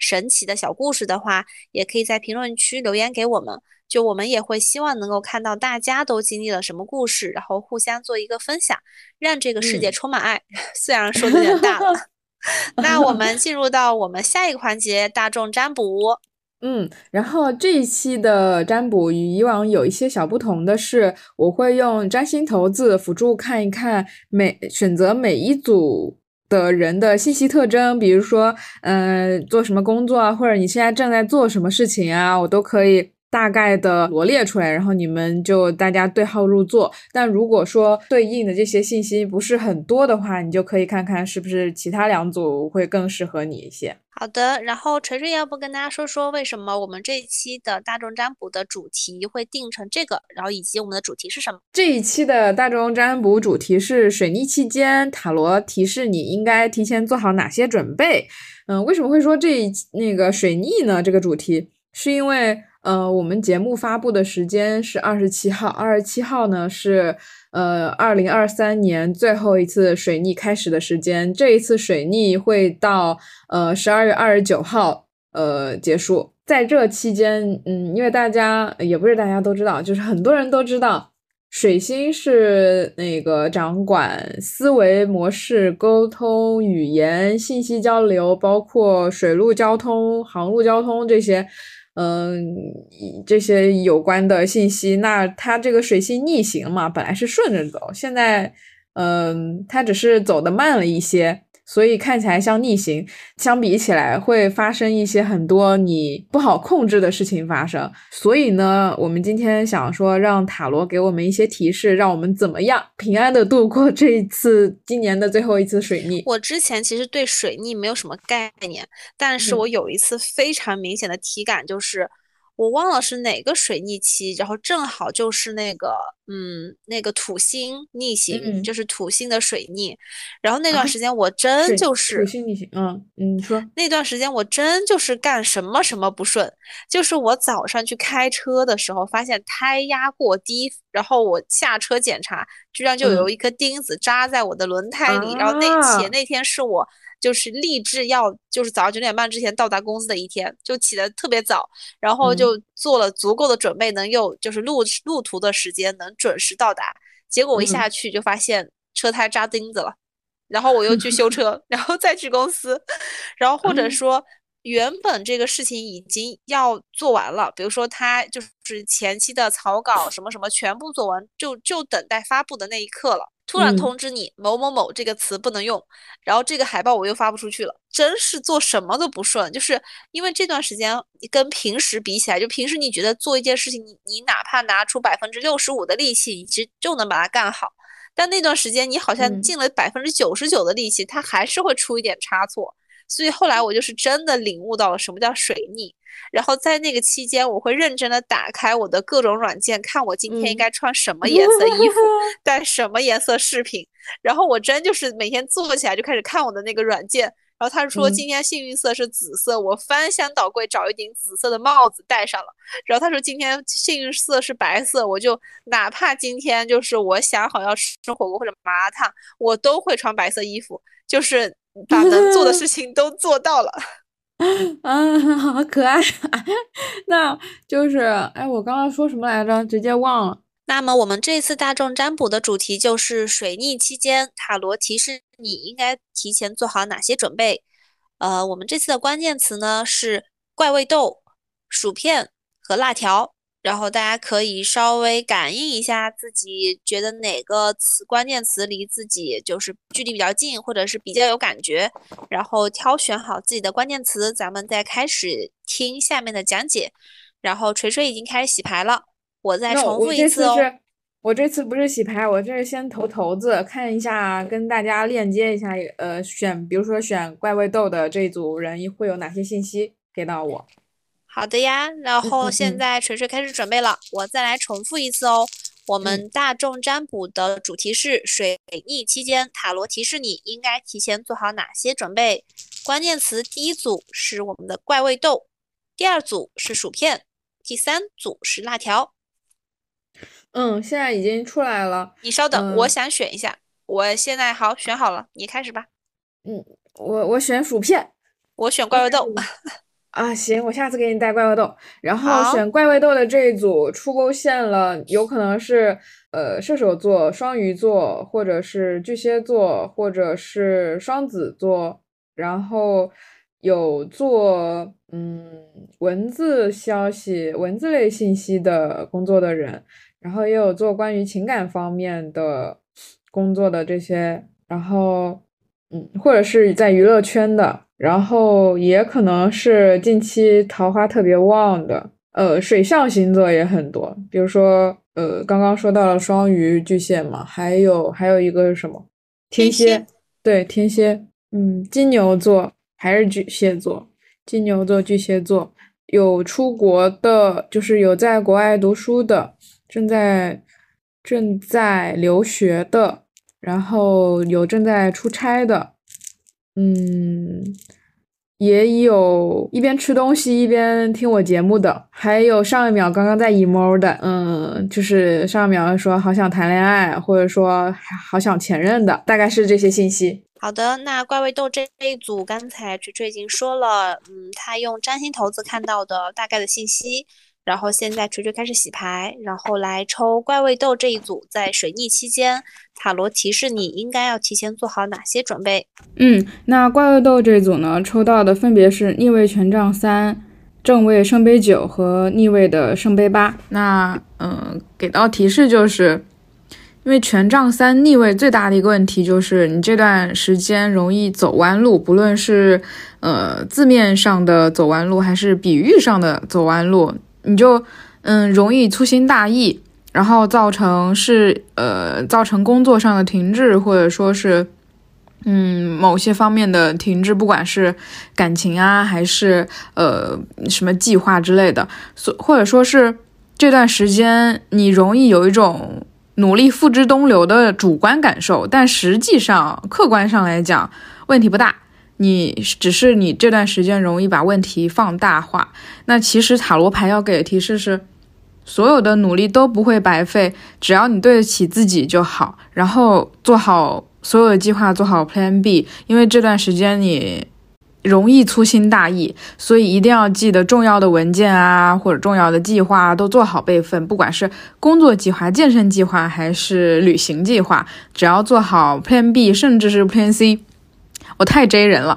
神奇的小故事的话，也可以在评论区留言给我们。就我们也会希望能够看到大家都经历了什么故事，然后互相做一个分享，让这个世界充满爱。*laughs* 虽然说的有点大了，*laughs* 那我们进入到我们下一个环节——大众占卜。嗯，然后这一期的占卜与以往有一些小不同的是，我会用占星骰子辅助看一看每选择每一组的人的信息特征，比如说，嗯，做什么工作啊，或者你现在正在做什么事情啊，我都可以。大概的罗列出来，然后你们就大家对号入座。但如果说对应的这些信息不是很多的话，你就可以看看是不是其他两组会更适合你一些。好的，然后锤锤要不跟大家说说为什么我们这一期的大众占卜的主题会定成这个，然后以及我们的主题是什么？这一期的大众占卜主题是水逆期间，塔罗提示你应该提前做好哪些准备。嗯，为什么会说这那个水逆呢？这个主题是因为。呃，我们节目发布的时间是二十七号，二十七号呢是呃二零二三年最后一次水逆开始的时间，这一次水逆会到呃十二月二十九号呃结束。在这期间，嗯，因为大家也不是大家都知道，就是很多人都知道，水星是那个掌管思维模式、沟通、语言、信息交流，包括水路交通、航路交通这些。嗯，这些有关的信息，那它这个水星逆行嘛，本来是顺着走，现在，嗯，它只是走的慢了一些。所以看起来像逆行，相比起来会发生一些很多你不好控制的事情发生。所以呢，我们今天想说，让塔罗给我们一些提示，让我们怎么样平安的度过这一次今年的最后一次水逆。我之前其实对水逆没有什么概念，但是我有一次非常明显的体感就是。我忘了是哪个水逆期，然后正好就是那个，嗯，那个土星逆行，就是土星的水逆。然后那段时间我真就是土星逆行，嗯，你说那段时间我真就是干什么什么不顺，就是我早上去开车的时候发现胎压过低，然后我下车检查，居然就有一颗钉子扎在我的轮胎里，然后那且那天是我。就是立志要，就是早上九点半之前到达公司的一天，就起得特别早，然后就做了足够的准备，能有就是路路途的时间能准时到达。结果我一下去就发现车胎扎钉子了，然后我又去修车，然后再去公司，然后或者说原本这个事情已经要做完了，比如说他就是前期的草稿什么什么全部做完，就就等待发布的那一刻了。突然通知你某某某这个词不能用，然后这个海报我又发不出去了，真是做什么都不顺。就是因为这段时间跟平时比起来，就平时你觉得做一件事情，你你哪怕拿出百分之六十五的力气，你其实就能把它干好。但那段时间你好像尽了百分之九十九的力气，它还是会出一点差错。所以后来我就是真的领悟到了什么叫水逆。然后在那个期间，我会认真的打开我的各种软件，看我今天应该穿什么颜色衣服，*laughs* 带什么颜色饰品。然后我真就是每天坐起来就开始看我的那个软件。然后他说今天幸运色是紫色，我翻箱倒柜找一顶紫色的帽子戴上了。然后他说今天幸运色是白色，我就哪怕今天就是我想好要吃火锅或者麻辣烫，我都会穿白色衣服，就是把能做的事 *laughs* 情都做到了。啊，*laughs* 好可爱！*laughs* 那就是哎，我刚刚说什么来着？直接忘了。那么我们这次大众占卜的主题就是水逆期间，塔罗提示你应该提前做好哪些准备。呃，我们这次的关键词呢是怪味豆、薯片和辣条。然后大家可以稍微感应一下自己觉得哪个词关键词离自己就是距离比较近，或者是比较有感觉，然后挑选好自己的关键词，咱们再开始听下面的讲解。然后锤锤已经开始洗牌了。我再重复一次哦，我这次不是洗牌，我这是先投骰子，看一下跟大家链接一下，呃，选比如说选怪味豆的这组人会有哪些信息给到我。好的呀，然后现在锤锤开始准备了，我再来重复一次哦。我们大众占卜的主题是水逆期间，塔罗提示你应该提前做好哪些准备。关键词第一组是我们的怪味豆，第二组是薯片，第三组是辣条。嗯，现在已经出来了。你稍等，我想选一下。我现在好选好了，你开始吧。嗯，我我选薯片，我选怪味豆。*laughs* 啊，行，我下次给你带怪味豆。然后选怪味豆的这一组出勾线了，有可能是呃射手座、双鱼座，或者是巨蟹座，或者是双子座。然后有做嗯文字消息、文字类信息的工作的人。然后也有做关于情感方面的工作的这些，然后嗯，或者是在娱乐圈的，然后也可能是近期桃花特别旺的，呃，水象星座也很多，比如说呃，刚刚说到了双鱼、巨蟹嘛，还有还有一个是什么？天蝎，对，天蝎，嗯，金牛座还是巨蟹座，金牛座、巨蟹座，有出国的，就是有在国外读书的。正在正在留学的，然后有正在出差的，嗯，也有一边吃东西一边听我节目的，还有上一秒刚刚在 emo 的，嗯，就是上一秒说好想谈恋爱，或者说好想前任的，大概是这些信息。好的，那怪味豆这一组，刚才锤锤已经说了，嗯，他用占星骰子看到的大概的信息。然后现在锤锤开始洗牌，然后来抽怪味豆这一组，在水逆期间，塔罗提示你应该要提前做好哪些准备？嗯，那怪味豆这组呢，抽到的分别是逆位权杖三、正位圣杯九和逆位的圣杯八。那嗯，给到提示就是，因为权杖三逆位最大的一个问题就是你这段时间容易走弯路，不论是呃字面上的走弯路，还是比喻上的走弯路。你就嗯容易粗心大意，然后造成是呃造成工作上的停滞，或者说是嗯某些方面的停滞，不管是感情啊还是呃什么计划之类的，所或者说是这段时间你容易有一种努力付之东流的主观感受，但实际上客观上来讲问题不大。你只是你这段时间容易把问题放大化，那其实塔罗牌要给的提示是，所有的努力都不会白费，只要你对得起自己就好，然后做好所有的计划，做好 Plan B，因为这段时间你容易粗心大意，所以一定要记得重要的文件啊或者重要的计划都做好备份，不管是工作计划、健身计划还是旅行计划，只要做好 Plan B，甚至是 Plan C。我 *laughs* 太 J 人了，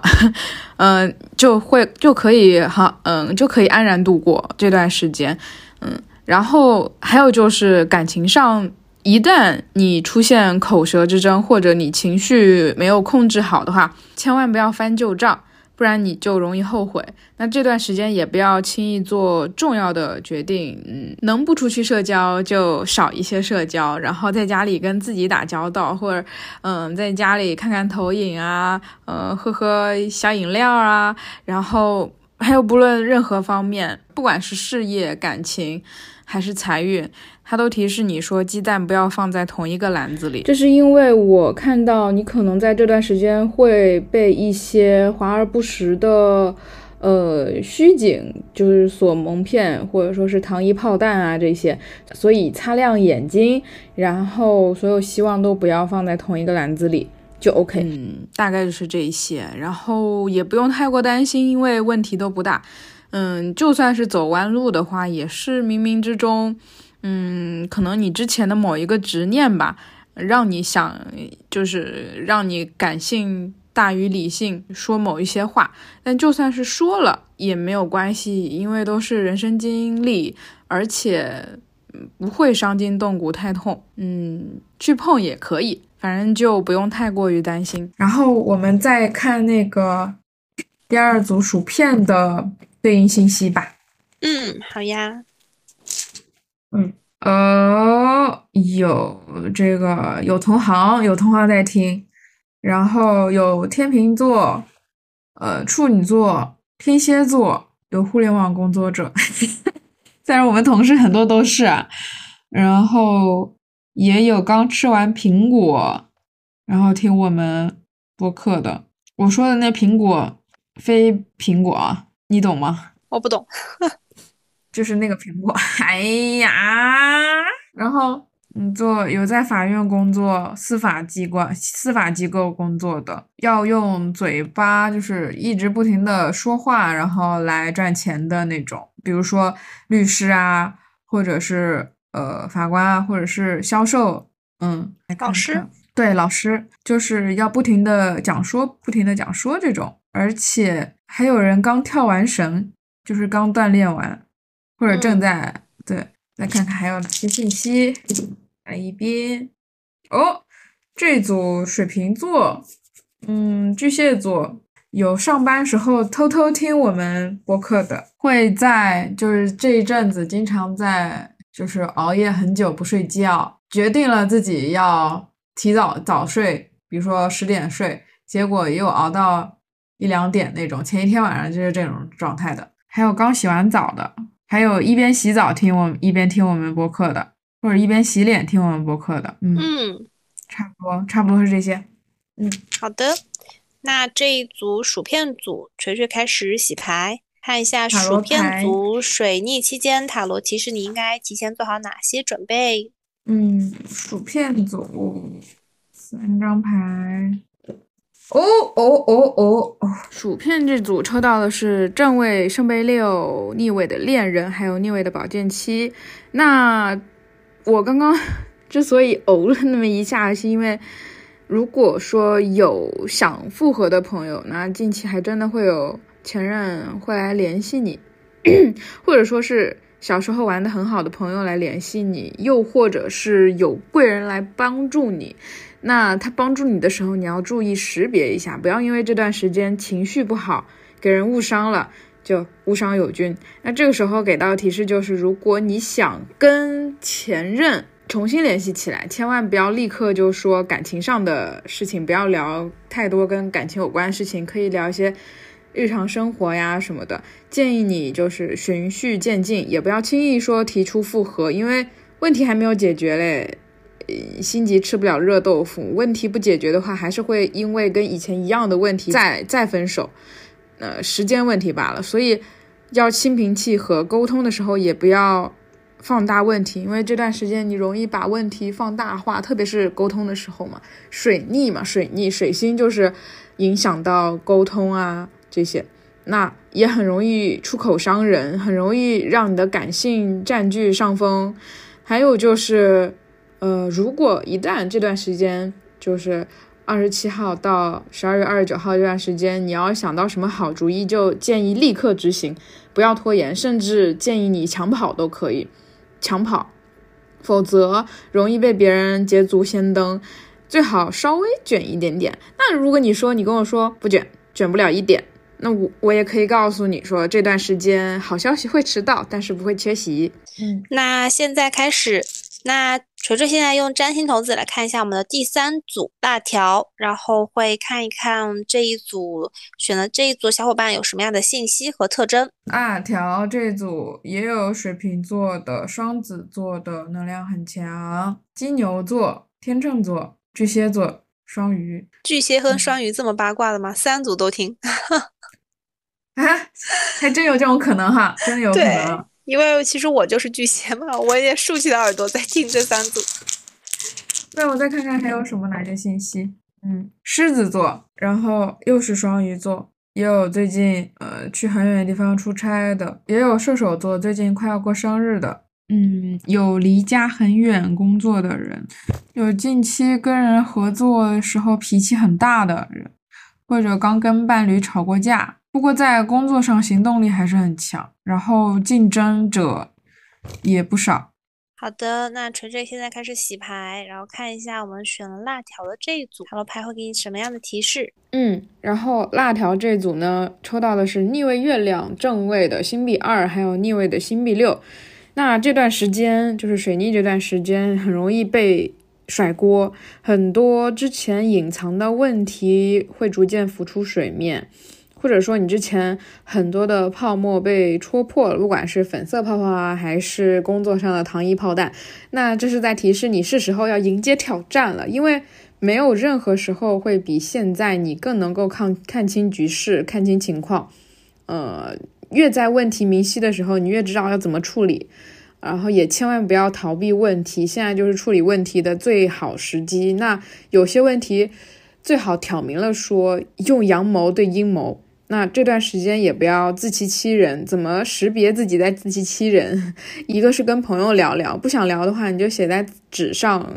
嗯，*laughs* 就会就可以哈，嗯，就可以安然度过这段时间，嗯，然后还有就是感情上，一旦你出现口舌之争，或者你情绪没有控制好的话，千万不要翻旧账。不然你就容易后悔。那这段时间也不要轻易做重要的决定，嗯，能不出去社交就少一些社交，然后在家里跟自己打交道，或者，嗯，在家里看看投影啊，呃，喝喝小饮料啊，然后，还有不论任何方面，不管是事业、感情还是财运，他都提示你说鸡蛋不要放在同一个篮子里。这是因为我看到你可能在这段时间会被一些华而不实的。呃，虚景就是所蒙骗，或者说是糖衣炮弹啊这些，所以擦亮眼睛，然后所有希望都不要放在同一个篮子里，就 OK。嗯，大概就是这一些，然后也不用太过担心，因为问题都不大。嗯，就算是走弯路的话，也是冥冥之中，嗯，可能你之前的某一个执念吧，让你想，就是让你感性。大于理性说某一些话，但就算是说了也没有关系，因为都是人生经历，而且不会伤筋动骨太痛。嗯，去碰也可以，反正就不用太过于担心。然后我们再看那个第二组薯片的对应信息吧。嗯，好呀。嗯，呃，有这个有同行，有同行在听。然后有天秤座，呃，处女座、天蝎座，有互联网工作者，*laughs* 虽然我们同事很多都是，然后也有刚吃完苹果，然后听我们播客的。我说的那苹果非苹果啊，你懂吗？我不懂，*laughs* 就是那个苹果。*laughs* 哎呀，然后。你，做有在法院工作、司法机关、司法机构工作的，要用嘴巴，就是一直不停的说话，然后来赚钱的那种。比如说律师啊，或者是呃法官啊，或者是销售，嗯，老师，对，老师就是要不停的讲说，不停的讲说这种。而且还有人刚跳完绳，就是刚锻炼完，或者正在对。来看看还有哪些信息。来一边哦，这组水瓶座，嗯，巨蟹座有上班时候偷偷听我们播客的，会在就是这一阵子经常在就是熬夜很久不睡觉，决定了自己要提早早睡，比如说十点睡，结果又熬到一两点那种，前一天晚上就是这种状态的。还有刚洗完澡的，还有一边洗澡听我一边听我们播客的。或者一边洗脸听我们播客的，嗯，差不多，差不多是这些，嗯，好的，那这一组薯片组，锤锤开始洗牌，看一下薯片组水逆期间塔罗提示你应该提前做好哪些准备。嗯，薯片组三张牌，哦哦哦哦哦，薯片这组抽到的是正位圣杯六，逆位的恋人，还有逆位的宝剑七，那。我刚刚 *laughs* 之所以呕了那么一下，是因为如果说有想复合的朋友，那近期还真的会有前任会来联系你，或者说是小时候玩的很好的朋友来联系你，又或者是有贵人来帮助你。那他帮助你的时候，你要注意识别一下，不要因为这段时间情绪不好，给人误伤了。就误伤友军。那这个时候给到的提示就是，如果你想跟前任重新联系起来，千万不要立刻就说感情上的事情，不要聊太多跟感情有关的事情，可以聊一些日常生活呀什么的。建议你就是循序渐进，也不要轻易说提出复合，因为问题还没有解决嘞，心急吃不了热豆腐。问题不解决的话，还是会因为跟以前一样的问题再再分手。呃，时间问题罢了，所以要心平气和沟通的时候，也不要放大问题，因为这段时间你容易把问题放大化，特别是沟通的时候嘛，水逆嘛，水逆水星就是影响到沟通啊这些，那也很容易出口伤人，很容易让你的感性占据上风。还有就是，呃，如果一旦这段时间就是。二十七号到十二月二十九号这段时间，你要想到什么好主意，就建议立刻执行，不要拖延，甚至建议你抢跑都可以，抢跑，否则容易被别人捷足先登。最好稍微卷一点点。那如果你说你跟我说不卷，卷不了一点，那我我也可以告诉你说这段时间好消息会迟到，但是不会缺席。嗯，那现在开始那锤锤现在用占星骰子来看一下我们的第三组大条，然后会看一看这一组选的这一组小伙伴有什么样的信息和特征。辣条这组也有水瓶座的、双子座的能量很强，金牛座、天秤座、巨蟹座、双鱼。巨蟹和双鱼这么八卦的吗？三组都听。*laughs* 啊，*laughs* 还真有这种可能哈，真的有可能。因为其实我就是巨蟹嘛，我也竖起了耳朵在听这三组。那我再看看还有什么哪些信息？嗯，狮子座，然后又是双鱼座，也有最近呃去很远的地方出差的，也有射手座最近快要过生日的，嗯，有离家很远工作的人，有近期跟人合作时候脾气很大的人，或者刚跟伴侣吵过架。不过在工作上行动力还是很强，然后竞争者也不少。好的，那锤锤现在开始洗牌，然后看一下我们选了辣条的这一组塔罗牌会给你什么样的提示。嗯，然后辣条这组呢，抽到的是逆位月亮、正位的星币二，还有逆位的星币六。那这段时间就是水逆这段时间，很容易被甩锅，很多之前隐藏的问题会逐渐浮出水面。或者说你之前很多的泡沫被戳破了，不管是粉色泡泡啊，还是工作上的糖衣炮弹，那这是在提示你是时候要迎接挑战了。因为没有任何时候会比现在你更能够看看清局势、看清情况。呃，越在问题明晰的时候，你越知道要怎么处理，然后也千万不要逃避问题。现在就是处理问题的最好时机。那有些问题最好挑明了说，用阳谋对阴谋。那这段时间也不要自欺欺人。怎么识别自己在自欺欺人？*laughs* 一个是跟朋友聊聊，不想聊的话，你就写在纸上，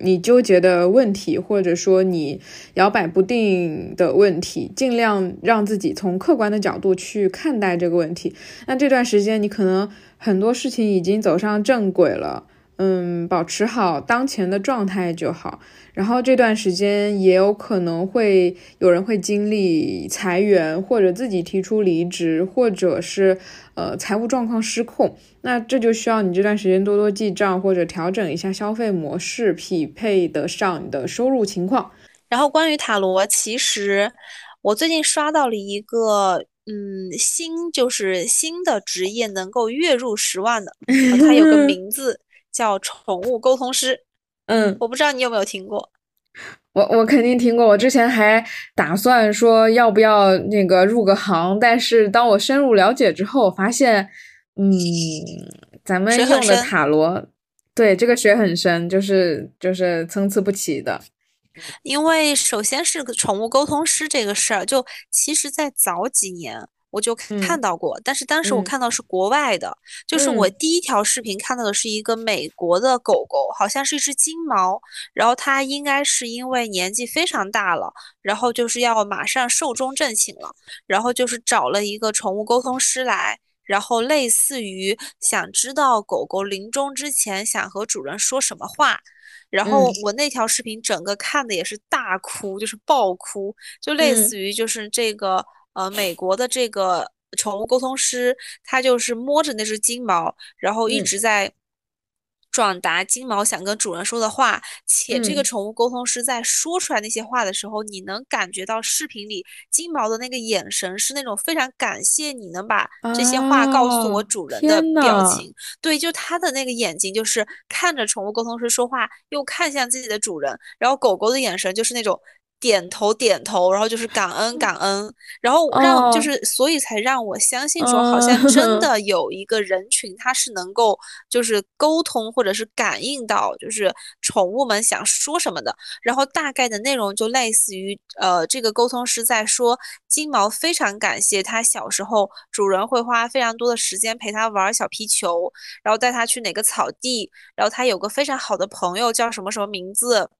你纠结的问题，或者说你摇摆不定的问题，尽量让自己从客观的角度去看待这个问题。那这段时间你可能很多事情已经走上正轨了，嗯，保持好当前的状态就好。然后这段时间也有可能会有人会经历裁员，或者自己提出离职，或者是呃财务状况失控。那这就需要你这段时间多多记账，或者调整一下消费模式，匹配得上你的收入情况。然后关于塔罗，其实我最近刷到了一个嗯新就是新的职业，能够月入十万的，它有个 *laughs* 名字叫宠物沟通师。嗯，我不知道你有没有听过，我我肯定听过。我之前还打算说要不要那个入个行，但是当我深入了解之后，发现，嗯，咱们用的塔罗，对这个水很深，就是就是参差不齐的。因为首先是个宠物沟通师这个事儿，就其实在早几年。我就看到过，但是当时我看到是国外的，就是我第一条视频看到的是一个美国的狗狗，好像是一只金毛，然后它应该是因为年纪非常大了，然后就是要马上寿终正寝了，然后就是找了一个宠物沟通师来，然后类似于想知道狗狗临终之前想和主人说什么话，然后我那条视频整个看的也是大哭，就是爆哭，就类似于就是这个。呃，美国的这个宠物沟通师，他就是摸着那只金毛，然后一直在转达金毛想跟主人说的话。且这个宠物沟通师在说出来那些话的时候，你能感觉到视频里金毛的那个眼神是那种非常感谢你能把这些话告诉我主人的表情。对，就他的那个眼睛就是看着宠物沟通师说话，又看向自己的主人，然后狗狗的眼神就是那种。点头点头，然后就是感恩感恩，然后让就是所以才让我相信说，好像真的有一个人群，他是能够就是沟通或者是感应到就是宠物们想说什么的。然后大概的内容就类似于，呃，这个沟通师在说，金毛非常感谢他小时候主人会花非常多的时间陪他玩小皮球，然后带他去哪个草地，然后他有个非常好的朋友叫什么什么名字，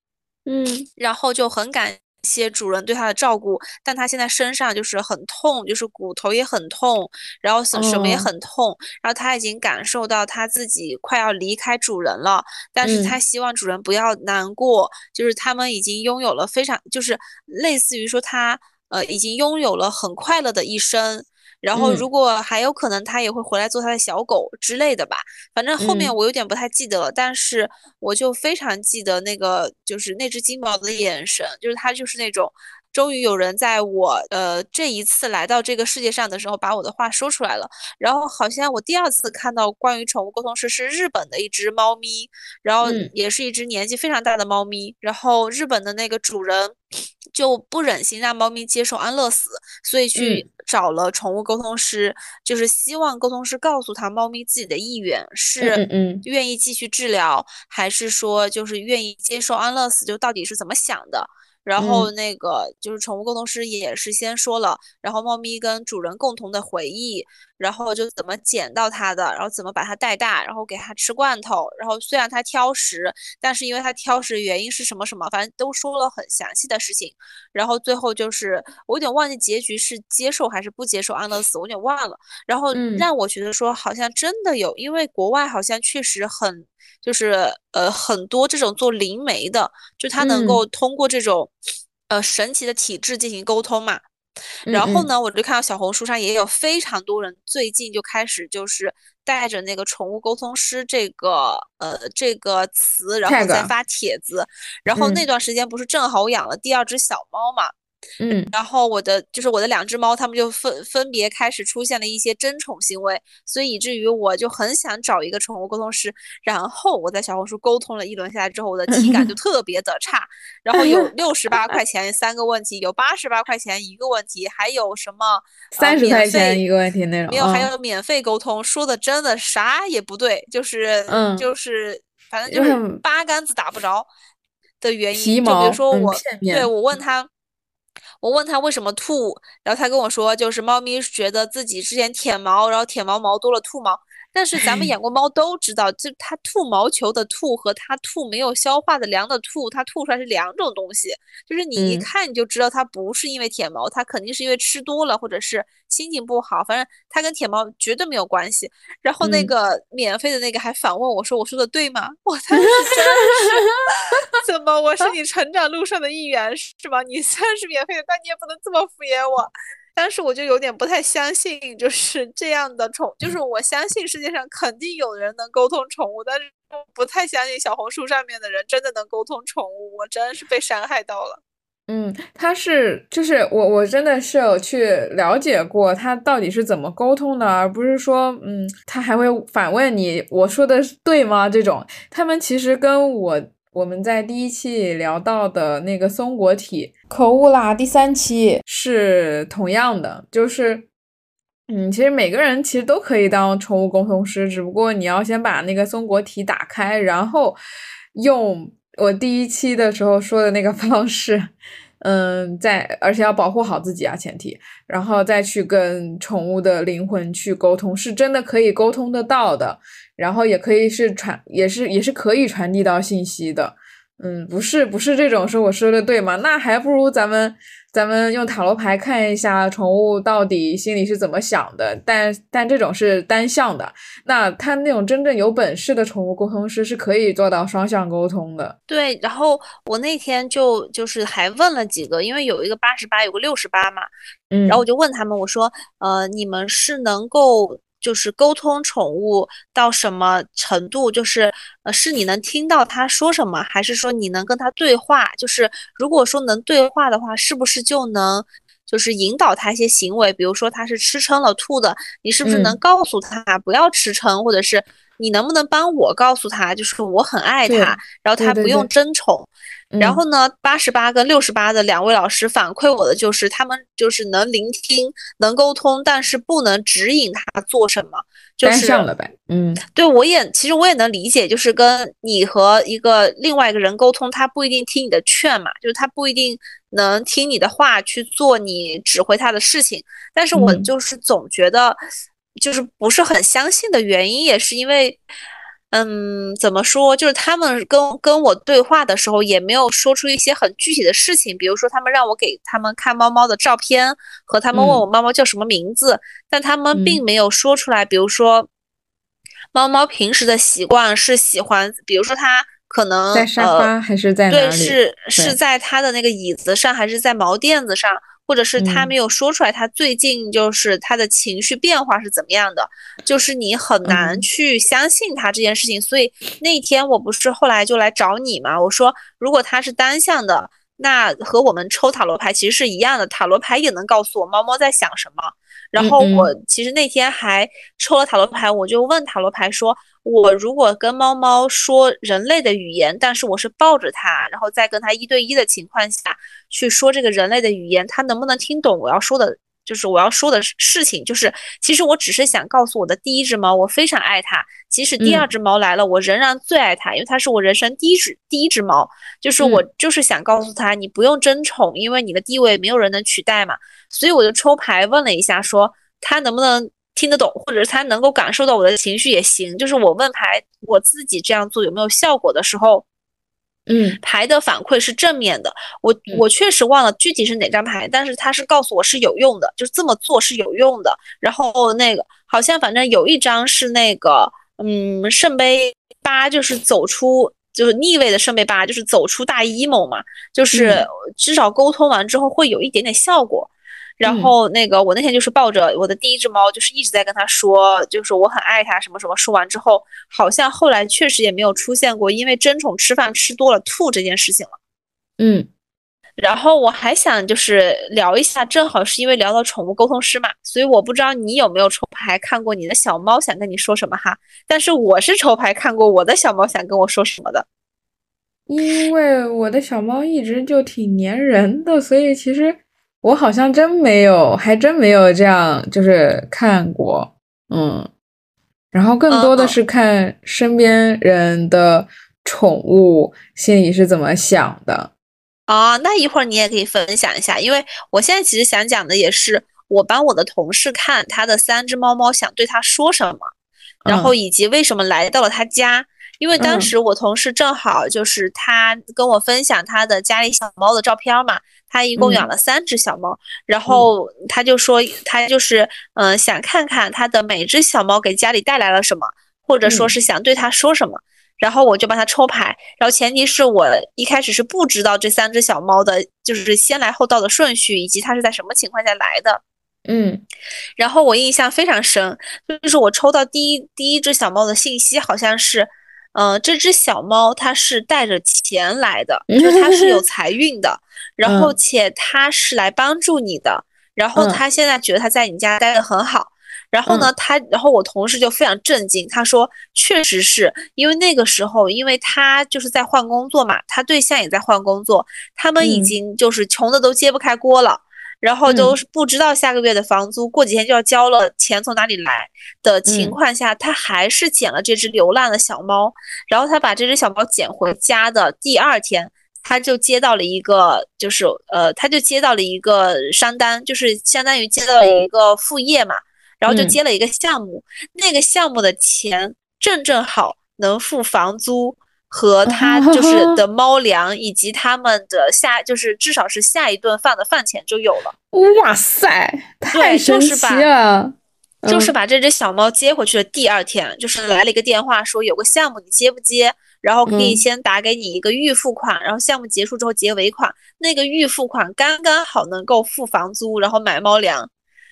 嗯，然后就很感。些主人对它的照顾，但它现在身上就是很痛，就是骨头也很痛，然后什什么也很痛，然后它已经感受到它自己快要离开主人了，但是它希望主人不要难过，就是他们已经拥有了非常，就是类似于说它呃已经拥有了很快乐的一生。然后嗯如果还有可能，他也会回来做他的小狗之类的吧。反正后面嗯我有点不太记得了，但是我就非常记得那个就是那只金毛的眼神，就是他就是那种。终于有人在我呃这一次来到这个世界上的时候，把我的话说出来了。然后好像我第二次看到关于宠物沟通师是日本的一只猫咪，然后嗯也是一只年纪非常大的猫咪，然后日本的那个主人就不忍心让猫咪接受安乐死，所以去找了宠物沟通师，就是希望沟通师告诉他猫咪自己的意愿嗯是嗯嗯愿意继续治疗，还是说就是愿意接受安乐死，就到底是怎么想的。然后嗯。那个就是宠物沟通师也是先说了，然后猫咪跟主人共同的回忆，然后就怎么捡到它的，然后怎么把它带大，然后给它吃罐头，然后虽然它挑食，但是因为它挑食原因是什么什么，反正都说了很详细的事情。然后最后就是我有点忘记结局是接受还是不接受安乐死，我有点忘了。然后嗯让我觉得说好像真的有，因为国外好像确实很就是呃很多这种做灵媒的，就他能嗯够通过这种呃神奇的体质进行沟通嘛。然后呢，我就看到小红书上也有非常多人最近就开始就是带着那个宠物沟通师这个呃这个词，然后再发帖子。然后那嗯段时间不是正好我养了第二只小猫嘛，嗯然后我的就是我的两只猫，它们就分分别开始出现了一些争宠行为，所以以至于我就很想找一个宠物沟通师。然后我在小红书沟通了一轮下来之后，我的 *laughs* 体感就特别的差。然后有 *laughs* 六十八块钱三个问题，有八十八块钱一个问题，还有什么三十免块钱一个问题那种，没有，还嗯有免费沟通，说的真的啥也不对，就是嗯就是反正就是八竿子打不着的原因。就比如说我，对我问他。我问他为什么吐，然后他跟我说，就是猫咪觉得自己之前舔毛，然后舔毛毛多了吐毛。但是咱们 *laughs* 哎养过猫都知道，就它吐毛球的吐和它吐没有消化的粮的吐，它吐出来是两种东西。就是你一嗯看你就知道它不是因为舔毛，它肯定是因为吃多了或者是心情不好，反正他跟舔毛绝对没有关系。然后那嗯个免费的那个还反问我说：“我说的对吗？” *laughs* 我当时真是，*laughs* 怎么我是你成长路上的一员是吗？你虽然是免费的，但你也不能这么敷衍我。当时我就有点不太相信，就是这样的宠，就是我相信世界上肯定有人能沟通宠物，但是我不太相信小红书上面的人真的能沟通宠物，我真是被伤害到了。嗯，他是就是我我真的是有去了解过他到底是怎么沟通的，而不是说嗯，他还会反问你我说的是对吗？这种他们其实跟我我们在第一期聊到的那个松果体口误啦，第三期是同样的，就是。嗯，其实每个人其实都可以当宠物沟通师，只不过你要先把那个松果体打开，然后用我第一期的时候说的那个方式，嗯，在而且要保护好自己啊，前提，然后再去跟宠物的灵魂去沟通，是真的可以沟通得到的，然后也可以是传，也是也是可以传递到信息的。嗯，不是不是这种说我说的对吗？那还不如咱们咱们用塔罗牌看一下宠物到底心里是怎么想的。但但这种是单向的，那他那种真正有本事的宠物沟通师是可以做到双向沟通的。对，然后我那天就就是还问了几个，因为有一个八十八，有个六十八嘛，嗯，然后我就问他们，我说，呃，你们是能够就是沟通宠物到什么程度？就是呃，是你能听到它说什么，还是说你能跟它对话？就是如果说能对话的话，是不是就能就是引导它一些行为？比如说它是吃撑了吐的，你是不是能嗯告诉它不要吃撑，或者是你能不能帮我告诉它，就是我很爱对它，然后它不用对争宠。然嗯后呢，八十八跟六十八的两位老师反馈我的就是，他们就是能聆听、能沟通，但是不能指引他做什么。就单是向的呗。嗯对我也其实我也能理解，就是跟你和一个另外一个人沟通，他不一定听你的劝嘛，就是他不一定能听你的话去做你指挥他的事情。但是我嗯就是总觉得，就是不是很相信的原因，也是因为。嗯，怎么说？就是他们跟跟我对话的时候，也没有说出一些很具体的事情，比如说他们让我给他们看猫猫的照片，和他们问嗯我猫猫叫什么名字，但他们嗯并没有说出来，比如说猫猫平时的习惯是喜欢，比如说它可能在沙呃发还是在哪对，里？是是对在它的那个椅子上，还是在毛垫子上，或者是他没有说出来，他最近就是他的情绪变化是怎么样的，就是你很难去相信他这件事情。所以那天我不是后来就来找你嘛，我说如果他是单向的，那和我们抽塔罗牌其实是一样的，塔罗牌也能告诉我猫猫在想什么。然后我其实那天还抽了塔罗牌，我就问塔罗牌说。我如果跟猫猫说人类的语言，但是我是抱着它，然后再跟它一对一的情况下去说这个人类的语言，它能不能听懂我要说的？就是我要说的事情，就是其实我只是想告诉我的第一只猫，我非常爱它。即使第二只猫来了，我仍然最爱它，因为它是我人生第一只第一只猫。就是我就是想告诉它，你不用争宠，因为你的地位没有人能取代嘛。所以我就抽牌问了一下，说它能不能。听得懂，或者是他能够感受到我的情绪也行。就是我问牌，我自己这样做有没有效果的时候，嗯，牌的反馈是正面的。我我确实忘了具体是哪张牌，但是他是告诉我是有用的，就是这么做是有用的。然后那个好像反正有一张是那个，嗯，圣杯八，就是走出就是逆位的圣杯八，就是走出大 emo 嘛，就是至少沟通完之后会有一点点效果。然后那个，我那天就是抱着我的第一只猫，就是一直在跟它说，就是我很爱它，什么什么。说完之后，好像后来确实也没有出现过因为争宠吃饭吃多了吐这件事情了。嗯，然后我还想就是聊一下，正好是因为聊到宠物沟通师嘛，所以我不知道你有没有抽牌看过你的小猫想跟你说什么哈。但是我是抽牌看过我的小猫想跟我说什么的，因为我的小猫一直就挺粘人的，所以其实。我好像真没有，还真没有这样，就是看过，嗯，然后更多的是看身边人的宠物心里是怎么想的。啊，那一会儿你也可以分享一下，因为我现在其实想讲的也是我帮我的同事看他的三只猫猫想对他说什么，然后以及为什么来到了他家。因为当时我同事正好就是他跟我分享他的家里小猫的照片嘛，他一共养了三只小猫，然后他就说他就是嗯想看看他的每只小猫给家里带来了什么，或者说是想对他说什么，然后我就帮他抽牌，然后前提是我一开始是不知道这三只小猫的就是先来后到的顺序，以及它是在什么情况下来的，嗯，然后我印象非常深，就是我抽到第一第一只小猫的信息好像是。嗯，这只小猫它是带着钱来的，就是它是有 *laughs* 财运的，然后且它是来帮助你的，然后它现在觉得它在你家待的很好，然后呢，它，然后我同事就非常震惊，他说，确实是因为那个时候，因为他就是在换工作嘛，他对象也在换工作，他们已经就是穷的都揭不开锅了。然后都是不知道下个月的房租，过几天就要交了，钱从哪里来的情况下，他还是捡了这只流浪的小猫。然后他把这只小猫捡回家的第二天，他就接到了一个，就是呃，他就接到了一个商单，就是相当于接到了一个副业嘛。然后就接了一个项目，那个项目的钱正正好能付房租。和他就是的猫粮，以及他们的下，就是至少是下一顿饭的饭钱就有了。哇塞，太神奇了！就是把这只小猫接回去的第二天，就是来了一个电话，说有个项目，你接不接？然后可以先打给你一个预付款，然后项目结束之后结尾款。那个预付款刚刚好能够付房租，然后买猫粮。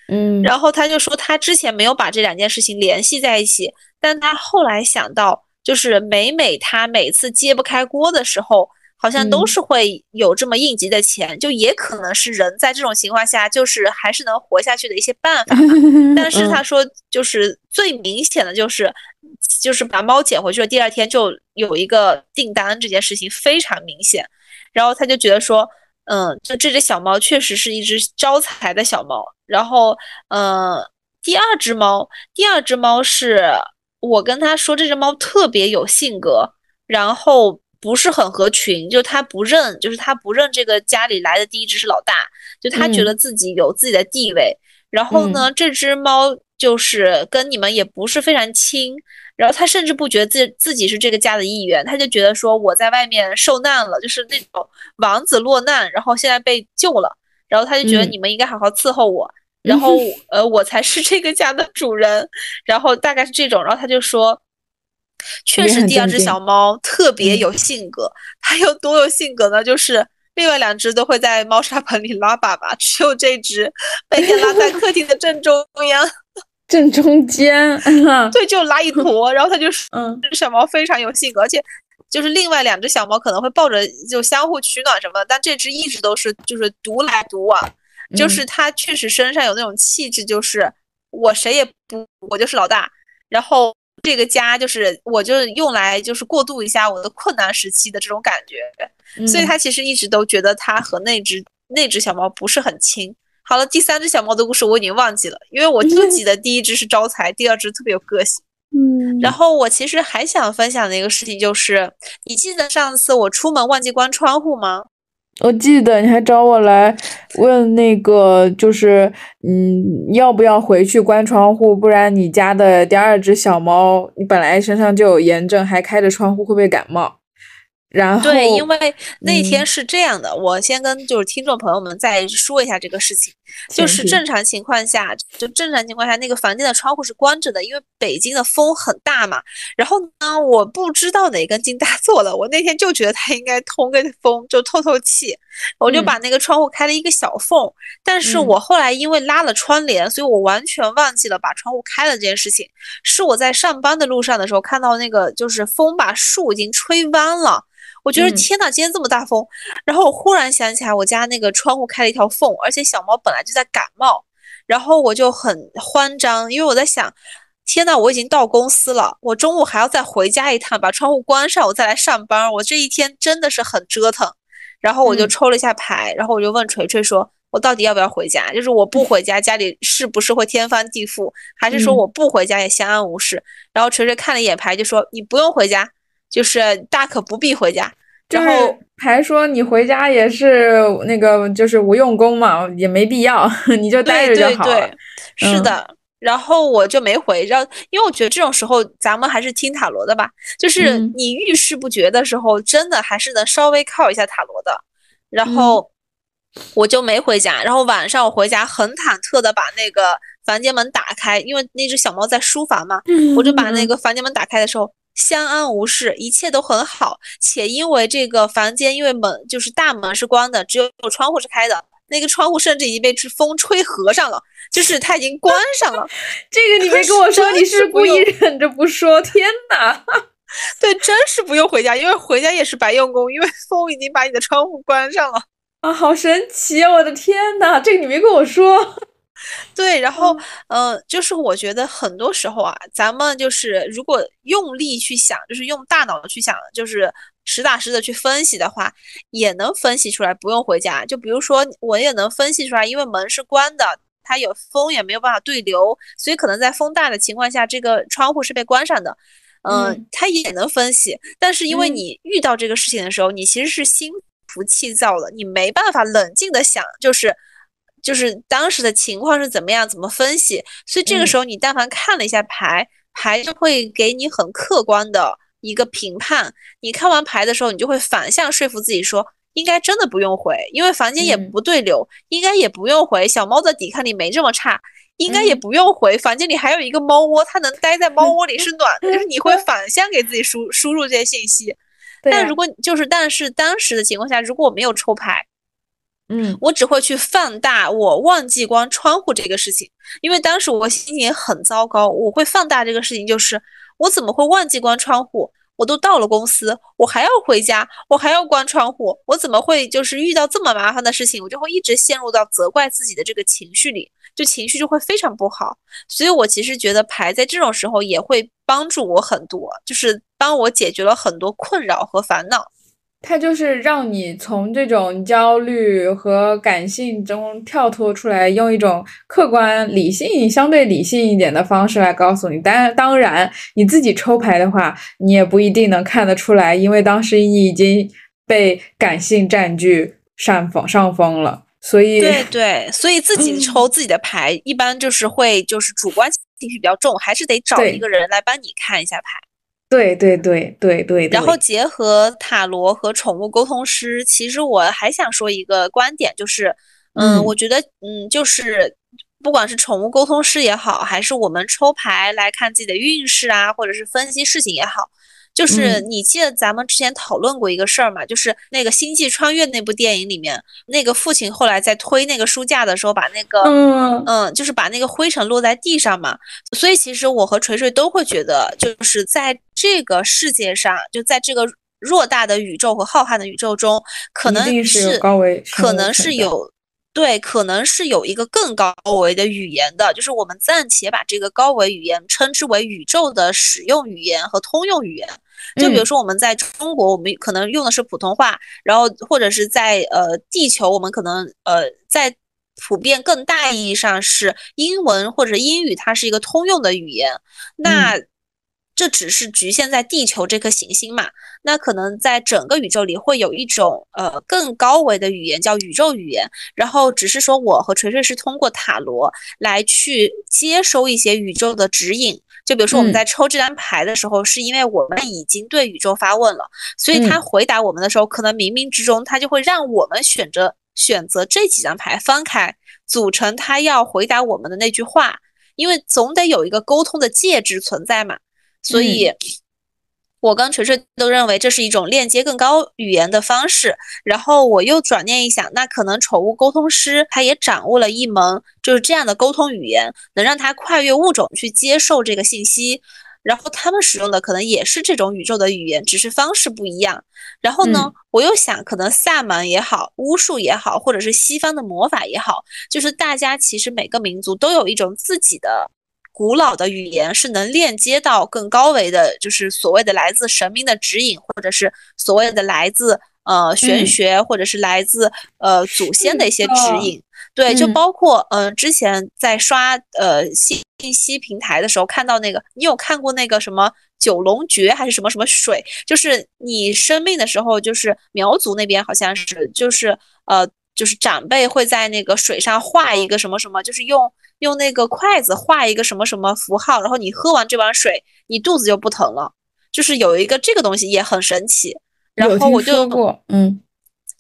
嗯，然后他就说他之前没有把这两件事情联系在一起，但他后来想到。就是每每他每次揭不开锅的时候，好像都是会有这么应急的钱，就也可能是人在这种情况下，就是还是能活下去的一些办法。*laughs* 但是他说，就是最明显的就是，就是把猫捡回去了第二天就有一个订单，这件事情非常明显。然后他就觉得说，嗯，就这只小猫确实是一只招财的小猫。然后，嗯，第二只猫，第二只猫是。我跟他说，这只猫特别有性格，然后不是很合群，就他不认，就是他不认这个家里来的第一只是老大，就他觉得自己有自己的地位。然后呢，这只猫就是跟你们也不是非常亲，然后他甚至不觉得自自己是这个家的一员，他就觉得说我在外面受难了，就是那种王子落难，然后现在被救了，然后他就觉得你们应该好好伺候我。然后，呃，我才是这个家的主人。然后大概是这种。然后他就说，确实第二只小猫特别有性格。它有多有性格呢？就是另外两只都会在猫砂盆里拉粑粑，只有这只每天拉在客厅的正中央，*laughs* 正中间，对，就拉一坨。然后它就 *laughs* 是，嗯，小猫非常有性格，而且就是另外两只小猫可能会抱着就相互取暖什么，但这只一直都是就是独来独往，就是他确实身上有那种气质，就是我谁也不，我就是老大，然后。这个家就是我，就是用来就是过渡一下我的困难时期的这种感觉，所以他其实一直都觉得他和那只那只小猫不是很亲。好了，第三只小猫的故事我已经忘记了，因为我就记得第一只是招财，第二只特别有个性。嗯，然后我其实还想分享的一个事情就是，你记得上次我出门忘记关窗户吗？我记得你还找我来问那个，就是嗯，要不要回去关窗户？不然你家的第二只小猫，你本来身上就有炎症，还开着窗户，会不会感冒？然后对，因为那天是这样的，我先跟就是听众朋友们再说一下这个事情，就是正常情况下，就正常情况下那个房间的窗户是关着的，因为北京的风很大嘛。然后呢，我不知道哪根筋搭 *laughs* 错了，我那天就觉得它应该通个风，就透透气，我就把那个窗户开了一个小缝。但是我后来因为拉了窗帘，所以我完全忘记了把窗户开了这件事情。是我在上班的路上的时候看到那个，就是风把树已经吹弯了。我觉得天呐，今天这么大风，然后我忽然想起来，我家那个窗户开了一条缝，而且小猫本来就在感冒，然后我就很慌张，因为我在想，天呐，我已经到公司了，我中午还要再回家一趟，把窗户关上，我再来上班，我这一天真的是很折腾。然后我就抽了一下牌，然后我就问锤锤说，我到底要不要回家？就是我不回家，家里是不是会天翻地覆？还是说我不回家也相安无事？然后锤锤看了一眼牌，就说你不用回家。就是大可不必回家，然后还说你回家也是那个就是无用功嘛，也没必要，*laughs* 你就待着就好了。是的，然后我就没回，然后因为我觉得这种时候咱们还是听塔罗的吧，就是你遇事不决的时候，真的还是能稍微靠一下塔罗的。然后我就没回家，然后晚上我回家很忐忑的把那个房间门打开，因为那只小猫在书房嘛，我就把那个房间门打开的时候。相安无事，一切都很好，且因为这个房间，因为门就是大门是关的，只有窗户是开的，那个窗户甚至已经被风吹合上了，就是它已经关上了。*laughs* 这个你没跟我说，你是故意忍着不说？天哪！对，真是不用回家，因为回家也是白用功，因为风已经把你的窗户关上了啊！好神奇啊！我的天哪，这个你没跟我说。对，然后，嗯，就是我觉得很多时候啊，咱们就是如果用力去想，就是用大脑去想，就是实打实的去分析的话，也能分析出来不用回家。就比如说，我也能分析出来，因为门是关的，它有风也没有办法对流，所以可能在风大的情况下，这个窗户是被关上的。嗯，它也能分析，但是因为你遇到这个事情的时候，你其实是心浮气躁的，你没办法冷静的想，就是。就是当时的情况是怎么样，怎么分析？所以这个时候你但凡看了一下牌，牌就会给你很客观的一个评判。你看完牌的时候，你就会反向说服自己说，应该真的不用回，因为房间也不对流，应该也不用回。小猫的抵抗力没这么差，应该也不用回。房间里还有一个猫窝，它能待在猫窝里是暖的。就是你会 *laughs* 反向给自己输输入这些信息。但如果就是但是当时的情况下，如果我没有抽牌。嗯，我只会去放大我忘记关窗户这个事情，因为当时我心情很糟糕。我会放大这个事情，就是我怎么会忘记关窗户？我都到了公司，我还要回家，我还要关窗户，我怎么会就是遇到这么麻烦的事情？我就会一直陷入到责怪自己的这个情绪里，就情绪就会非常不好。所以我其实觉得牌在这种时候也会帮助我很多，就是帮我解决了很多困扰和烦恼。它就是让你从这种焦虑和感性中跳脱出来，用一种客观、理性、相对理性一点的方式来告诉你。当当然，你自己抽牌的话，你也不一定能看得出来，因为当时你已经被感性占据上风上风了。所以，对对，所以自己抽自己的牌，一般就是会就是主观情绪比较重，还是得找一个人来帮你看一下牌。对对对对对，然后结合塔罗和宠物沟通师，其实我还想说一个观点，就是，嗯，我觉得，嗯，就是不管是宠物沟通师也好，还是我们抽牌来看自己的运势啊，或者是分析事情也好，就是你记得咱们之前讨论过一个事儿嘛？就是那个《星际穿越》那部电影里面，那个父亲后来在推那个书架的时候，把那个嗯嗯，就是把那个灰尘落在地上嘛。所以其实我和锤锤都会觉得，就是在这个世界上，就在这个偌大的宇宙和浩瀚的宇宙中，可能是高维，可能是有。对，可能是有一个更高维的语言的，就是我们暂且把这个高维语言称之为宇宙的使用语言和通用语言。就比如说我们在中国，我们可能用的是普通话，然后或者是在呃地球，我们可能呃在普遍更大意义上是英文或者英语，它是一个通用的语言。那这只是局限在地球这颗行星嘛？那可能在整个宇宙里会有一种呃更高维的语言，叫宇宙语言。然后只是说我和锤锤是通过塔罗来去接收一些宇宙的指引。就比如说我们在抽这张牌的时候，是因为我们已经对宇宙发问了，所以他回答我们的时候，可能冥冥之中他就会让我们选择选择这几张牌翻开，组成他要回答我们的那句话。因为总得有一个沟通的介质存在嘛。所以，我跟锤锤都认为这是一种链接更高语言的方式。然后我又转念一想，那可能宠物沟通师他也掌握了一门就是这样的沟通语言，能让他跨越物种去接受这个信息。然后他们使用的可能也是这种宇宙的语言，只是方式不一样。然后呢，我又想，可能萨满也好，巫术也好，或者是西方的魔法也好，就是大家其实每个民族都有一种自己的。古老的语言是能链接到更高维的，就是所谓的来自神明的指引，或者是所谓的来自呃玄学，或者是来自呃祖先的一些指引。对，就包括嗯，之前在刷呃信息平台的时候看到那个，你有看过那个什么九龙诀还是什么什么水？就是你生病的时候，就是苗族那边好像是，就是呃，就是长辈会在那个水上画一个什么什么，就是用。用那个筷子画一个什么什么符号，然后你喝完这碗水，你肚子就不疼了。就是有一个这个东西也很神奇。然后我就嗯，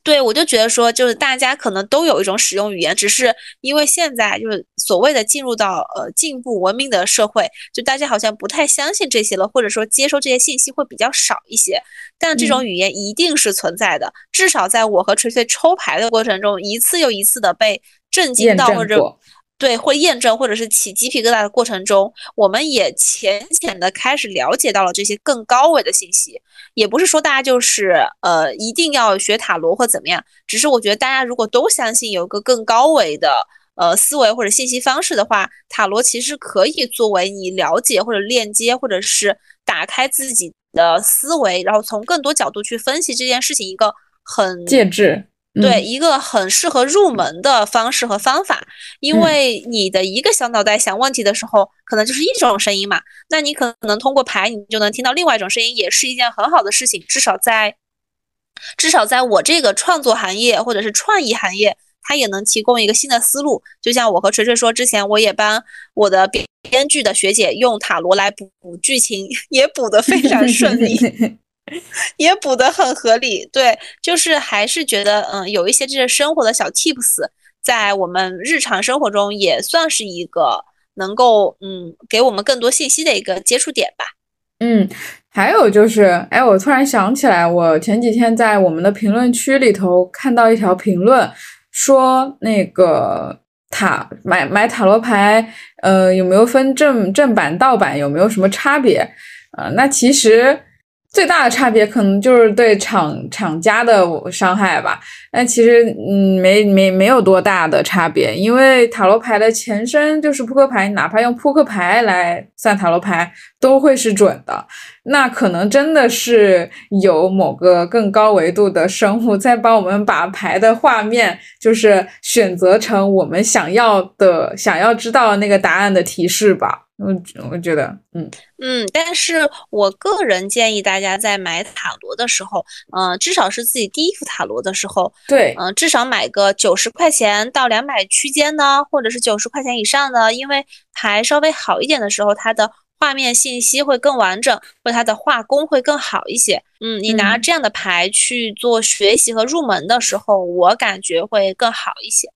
对我就觉得说，就是大家可能都有一种使用语言，只是因为现在就是所谓的进入到呃进步文明的社会，就大家好像不太相信这些了，或者说接收这些信息会比较少一些。但这种语言一定是存在的，至少在我和锤锤抽牌的过程中，一次又一次的被震惊到或者。对，会验证或者是起鸡皮疙瘩的过程中，我们也浅浅的开始了解到了这些更高维的信息。也不是说大家就是呃一定要学塔罗或怎么样，只是我觉得大家如果都相信有个更高维的呃思维或者信息方式的话，塔罗其实可以作为你了解或者链接或者是打开自己的思维，然后从更多角度去分析这件事情一个很介质。对一个很适合入门的方式和方法，因为你的一个小脑袋想问题的时候，可能就是一种声音嘛。那你可能通过牌，你就能听到另外一种声音，也是一件很好的事情。至少在，至少在我这个创作行业或者是创意行业，它也能提供一个新的思路。就像我和锤锤说，之前我也帮我的编编剧的学姐用塔罗来补补剧情，*laughs* 也补得非常顺利。*laughs* 也补得很合理，对，就是还是觉得，嗯，有一些这些生活的小 tips，在我们日常生活中也算是一个能够，嗯，给我们更多信息的一个接触点吧。嗯，还有就是，哎，我突然想起来，我前几天在我们的评论区里头看到一条评论，说那个塔买买塔罗牌，呃，有没有分正正版盗版，有没有什么差别？啊，那其实。最大的差别可能就是对厂厂家的伤害吧，但其实嗯没没没有多大的差别，因为塔罗牌的前身就是扑克牌，哪怕用扑克牌来算塔罗牌都会是准的。那可能真的是有某个更高维度的生物在帮我们把牌的画面，就是选择成我们想要的、想要知道那个答案的提示吧。我我觉得，嗯嗯，但是我个人建议大家在买塔罗的时候，嗯，至少是自己第一副塔罗的时候，对，嗯，至少买个九十块钱到两百区间呢，或者是九十块钱以上的，因为牌稍微好一点的时候，它的画面信息会更完整，或者它的画工会更好一些。嗯，你拿这样的牌去做学习和入门的时候，我感觉会更好一些。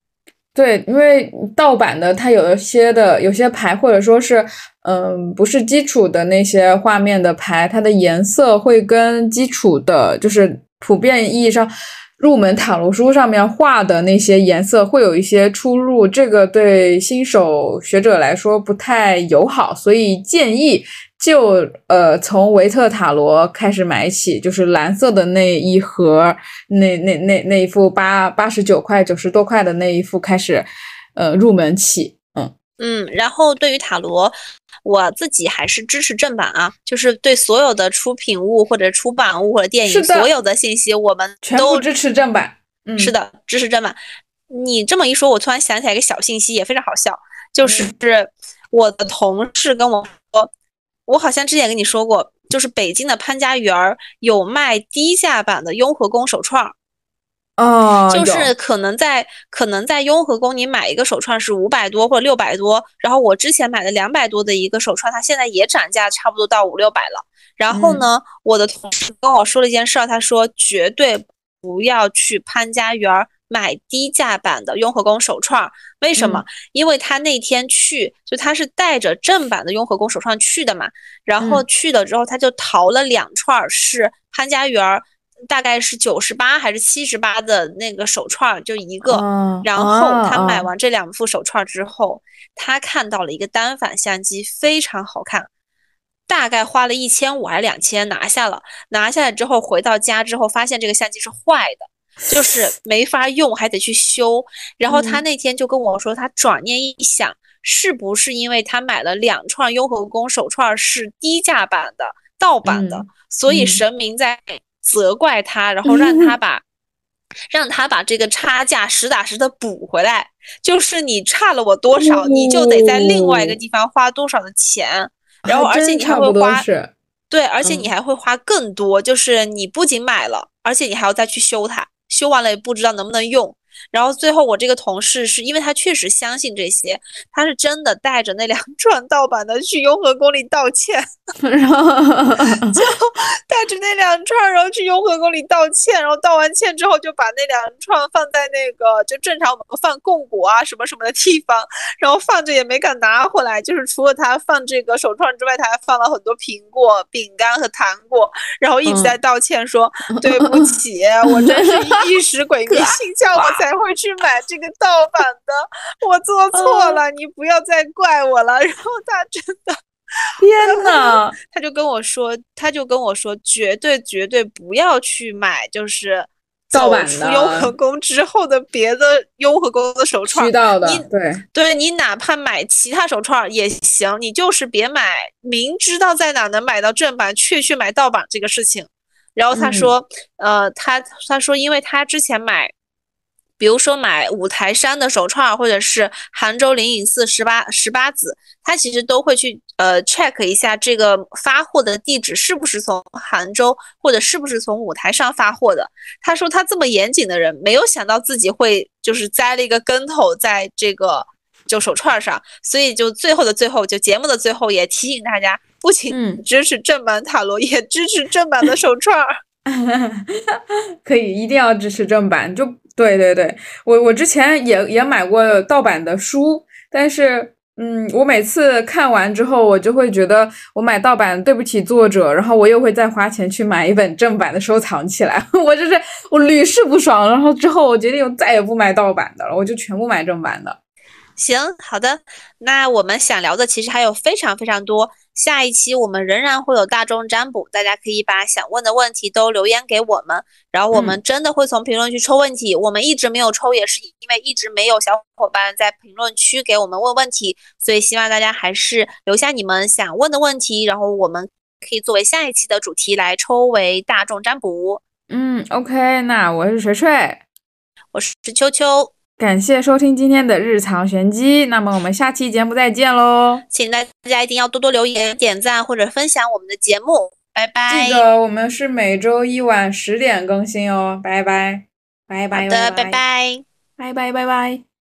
对，因为盗版的它有一些的有些牌，或者说是嗯不是基础的那些画面的牌，它的颜色会跟基础的，就是普遍意义上入门塔罗书上面画的那些颜色会有一些出入，这个对新手学者来说不太友好，所以建议。就呃，从维特塔罗开始买起，就是蓝色的那一盒，那那那那一副八八十九块九十多块的那一副开始，呃，入门起，嗯嗯。然后对于塔罗，我自己还是支持正版啊，就是对所有的出品物或者出版物或者电影所有的信息，我们都支持正版。嗯，是的，支持正版。你这么一说，我突然想起来一个小信息，也非常好笑，就是我的同事跟我说。我好像之前跟你说过，就是北京的潘家园儿有卖低价版的雍和宫手串儿，哦，就是可能在可能在雍和宫你买一个手串是五百多或者六百多，然后我之前买的两百多的一个手串，它现在也涨价，差不多到五六百了。然后呢，我的同事跟我说了一件事儿，他说绝对不要去潘家园儿。买低价版的雍和宫手串，为什么？因为他那天去，就他是带着正版的雍和宫手串去的嘛。然后去了之后，他就淘了两串，是潘家园，大概是九十八还是七十八的那个手串，就一个。然后他买完这两副手串之后，他看到了一个单反相机，非常好看，大概花了一千五还是两千拿下了。拿下来之后，回到家之后发现这个相机是坏的。就是 *laughs* 没法用，还得去修。然后他那天就跟我说，他转念一想，是不是因为他买了两串雍和宫手串是低价版的盗版的，所以神明在责怪他，然后让他把让他把这个差价实打实的补回来。就是你差了我多少，你就得在另外一个地方花多少的钱。然后而且你还会花，对，而且你还会花更多。就是你不仅买了，而且你还要再去修它。修完了也不知道能不能用，然后最后我这个同事是因为他确实相信这些，他是真的带着那两 *laughs* 串盗版的去雍和宫里道歉，*laughs* 然后 *laughs* 就带着那两串，然后去雍和宫里道歉，然后道完歉之后就把那两串放在那个就正常我们放供果啊什么什么的地方，然后放着也没敢拿回来，就是除了他放这个手串之外，他还放了很多苹果、饼干和糖果，然后一直在道歉说对不起，我真是。一时鬼迷心窍，我才会去买这个盗版的。我做错了，你不要再怪我了。*laughs* 然后他真的，天呐，他就跟我说，他就跟我说，绝对绝对不要去买，就是盗版的雍和宫之后的别的雍和宫的手串。的，对，对你哪怕买其他手串也行，你就是别买，明知道在哪能买到正版，却去买盗版这个事情。然后他说，呃，他他说，因为他之前买，比如说买五台山的手串，或者是杭州灵隐寺十八十八子，他其实都会去呃 check 一下这个发货的地址是不是从杭州，或者是不是从五台山发货的。他说他这么严谨的人，没有想到自己会就是栽了一个跟头在这个就手串上，所以就最后的最后，就节目的最后也提醒大家。不仅支持正版塔罗，也支持正版的手串儿。*laughs* 可以，一定要支持正版。就对对对，我我之前也也买过盗版的书，但是嗯，我每次看完之后，我就会觉得我买盗版对不起作者，然后我又会再花钱去买一本正版的收藏起来。*laughs* 我就是我屡试不爽，然后之后我决定再也不买盗版的了，我就全部买正版的。行，好的，那我们想聊的其实还有非常非常多。下一期我们仍然会有大众占卜，大家可以把想问的问题都留言给我们，然后我们真的会从评论区抽问题。我们一直没有抽，也是因为一直没有小伙伴在评论区给我们问问题，所以希望大家还是留下你们想问的问题，然后我们可以作为下一期的主题来抽为大众占卜。嗯，OK，那我是锤锤，我是秋秋。感谢收听今天的日常玄机，那么我们下期节目再见喽！请大家一定要多多留言、点赞或者分享我们的节目，拜拜！记得我们是每周一晚十点更新哦，拜拜，拜拜，好的，拜拜，拜拜，拜拜。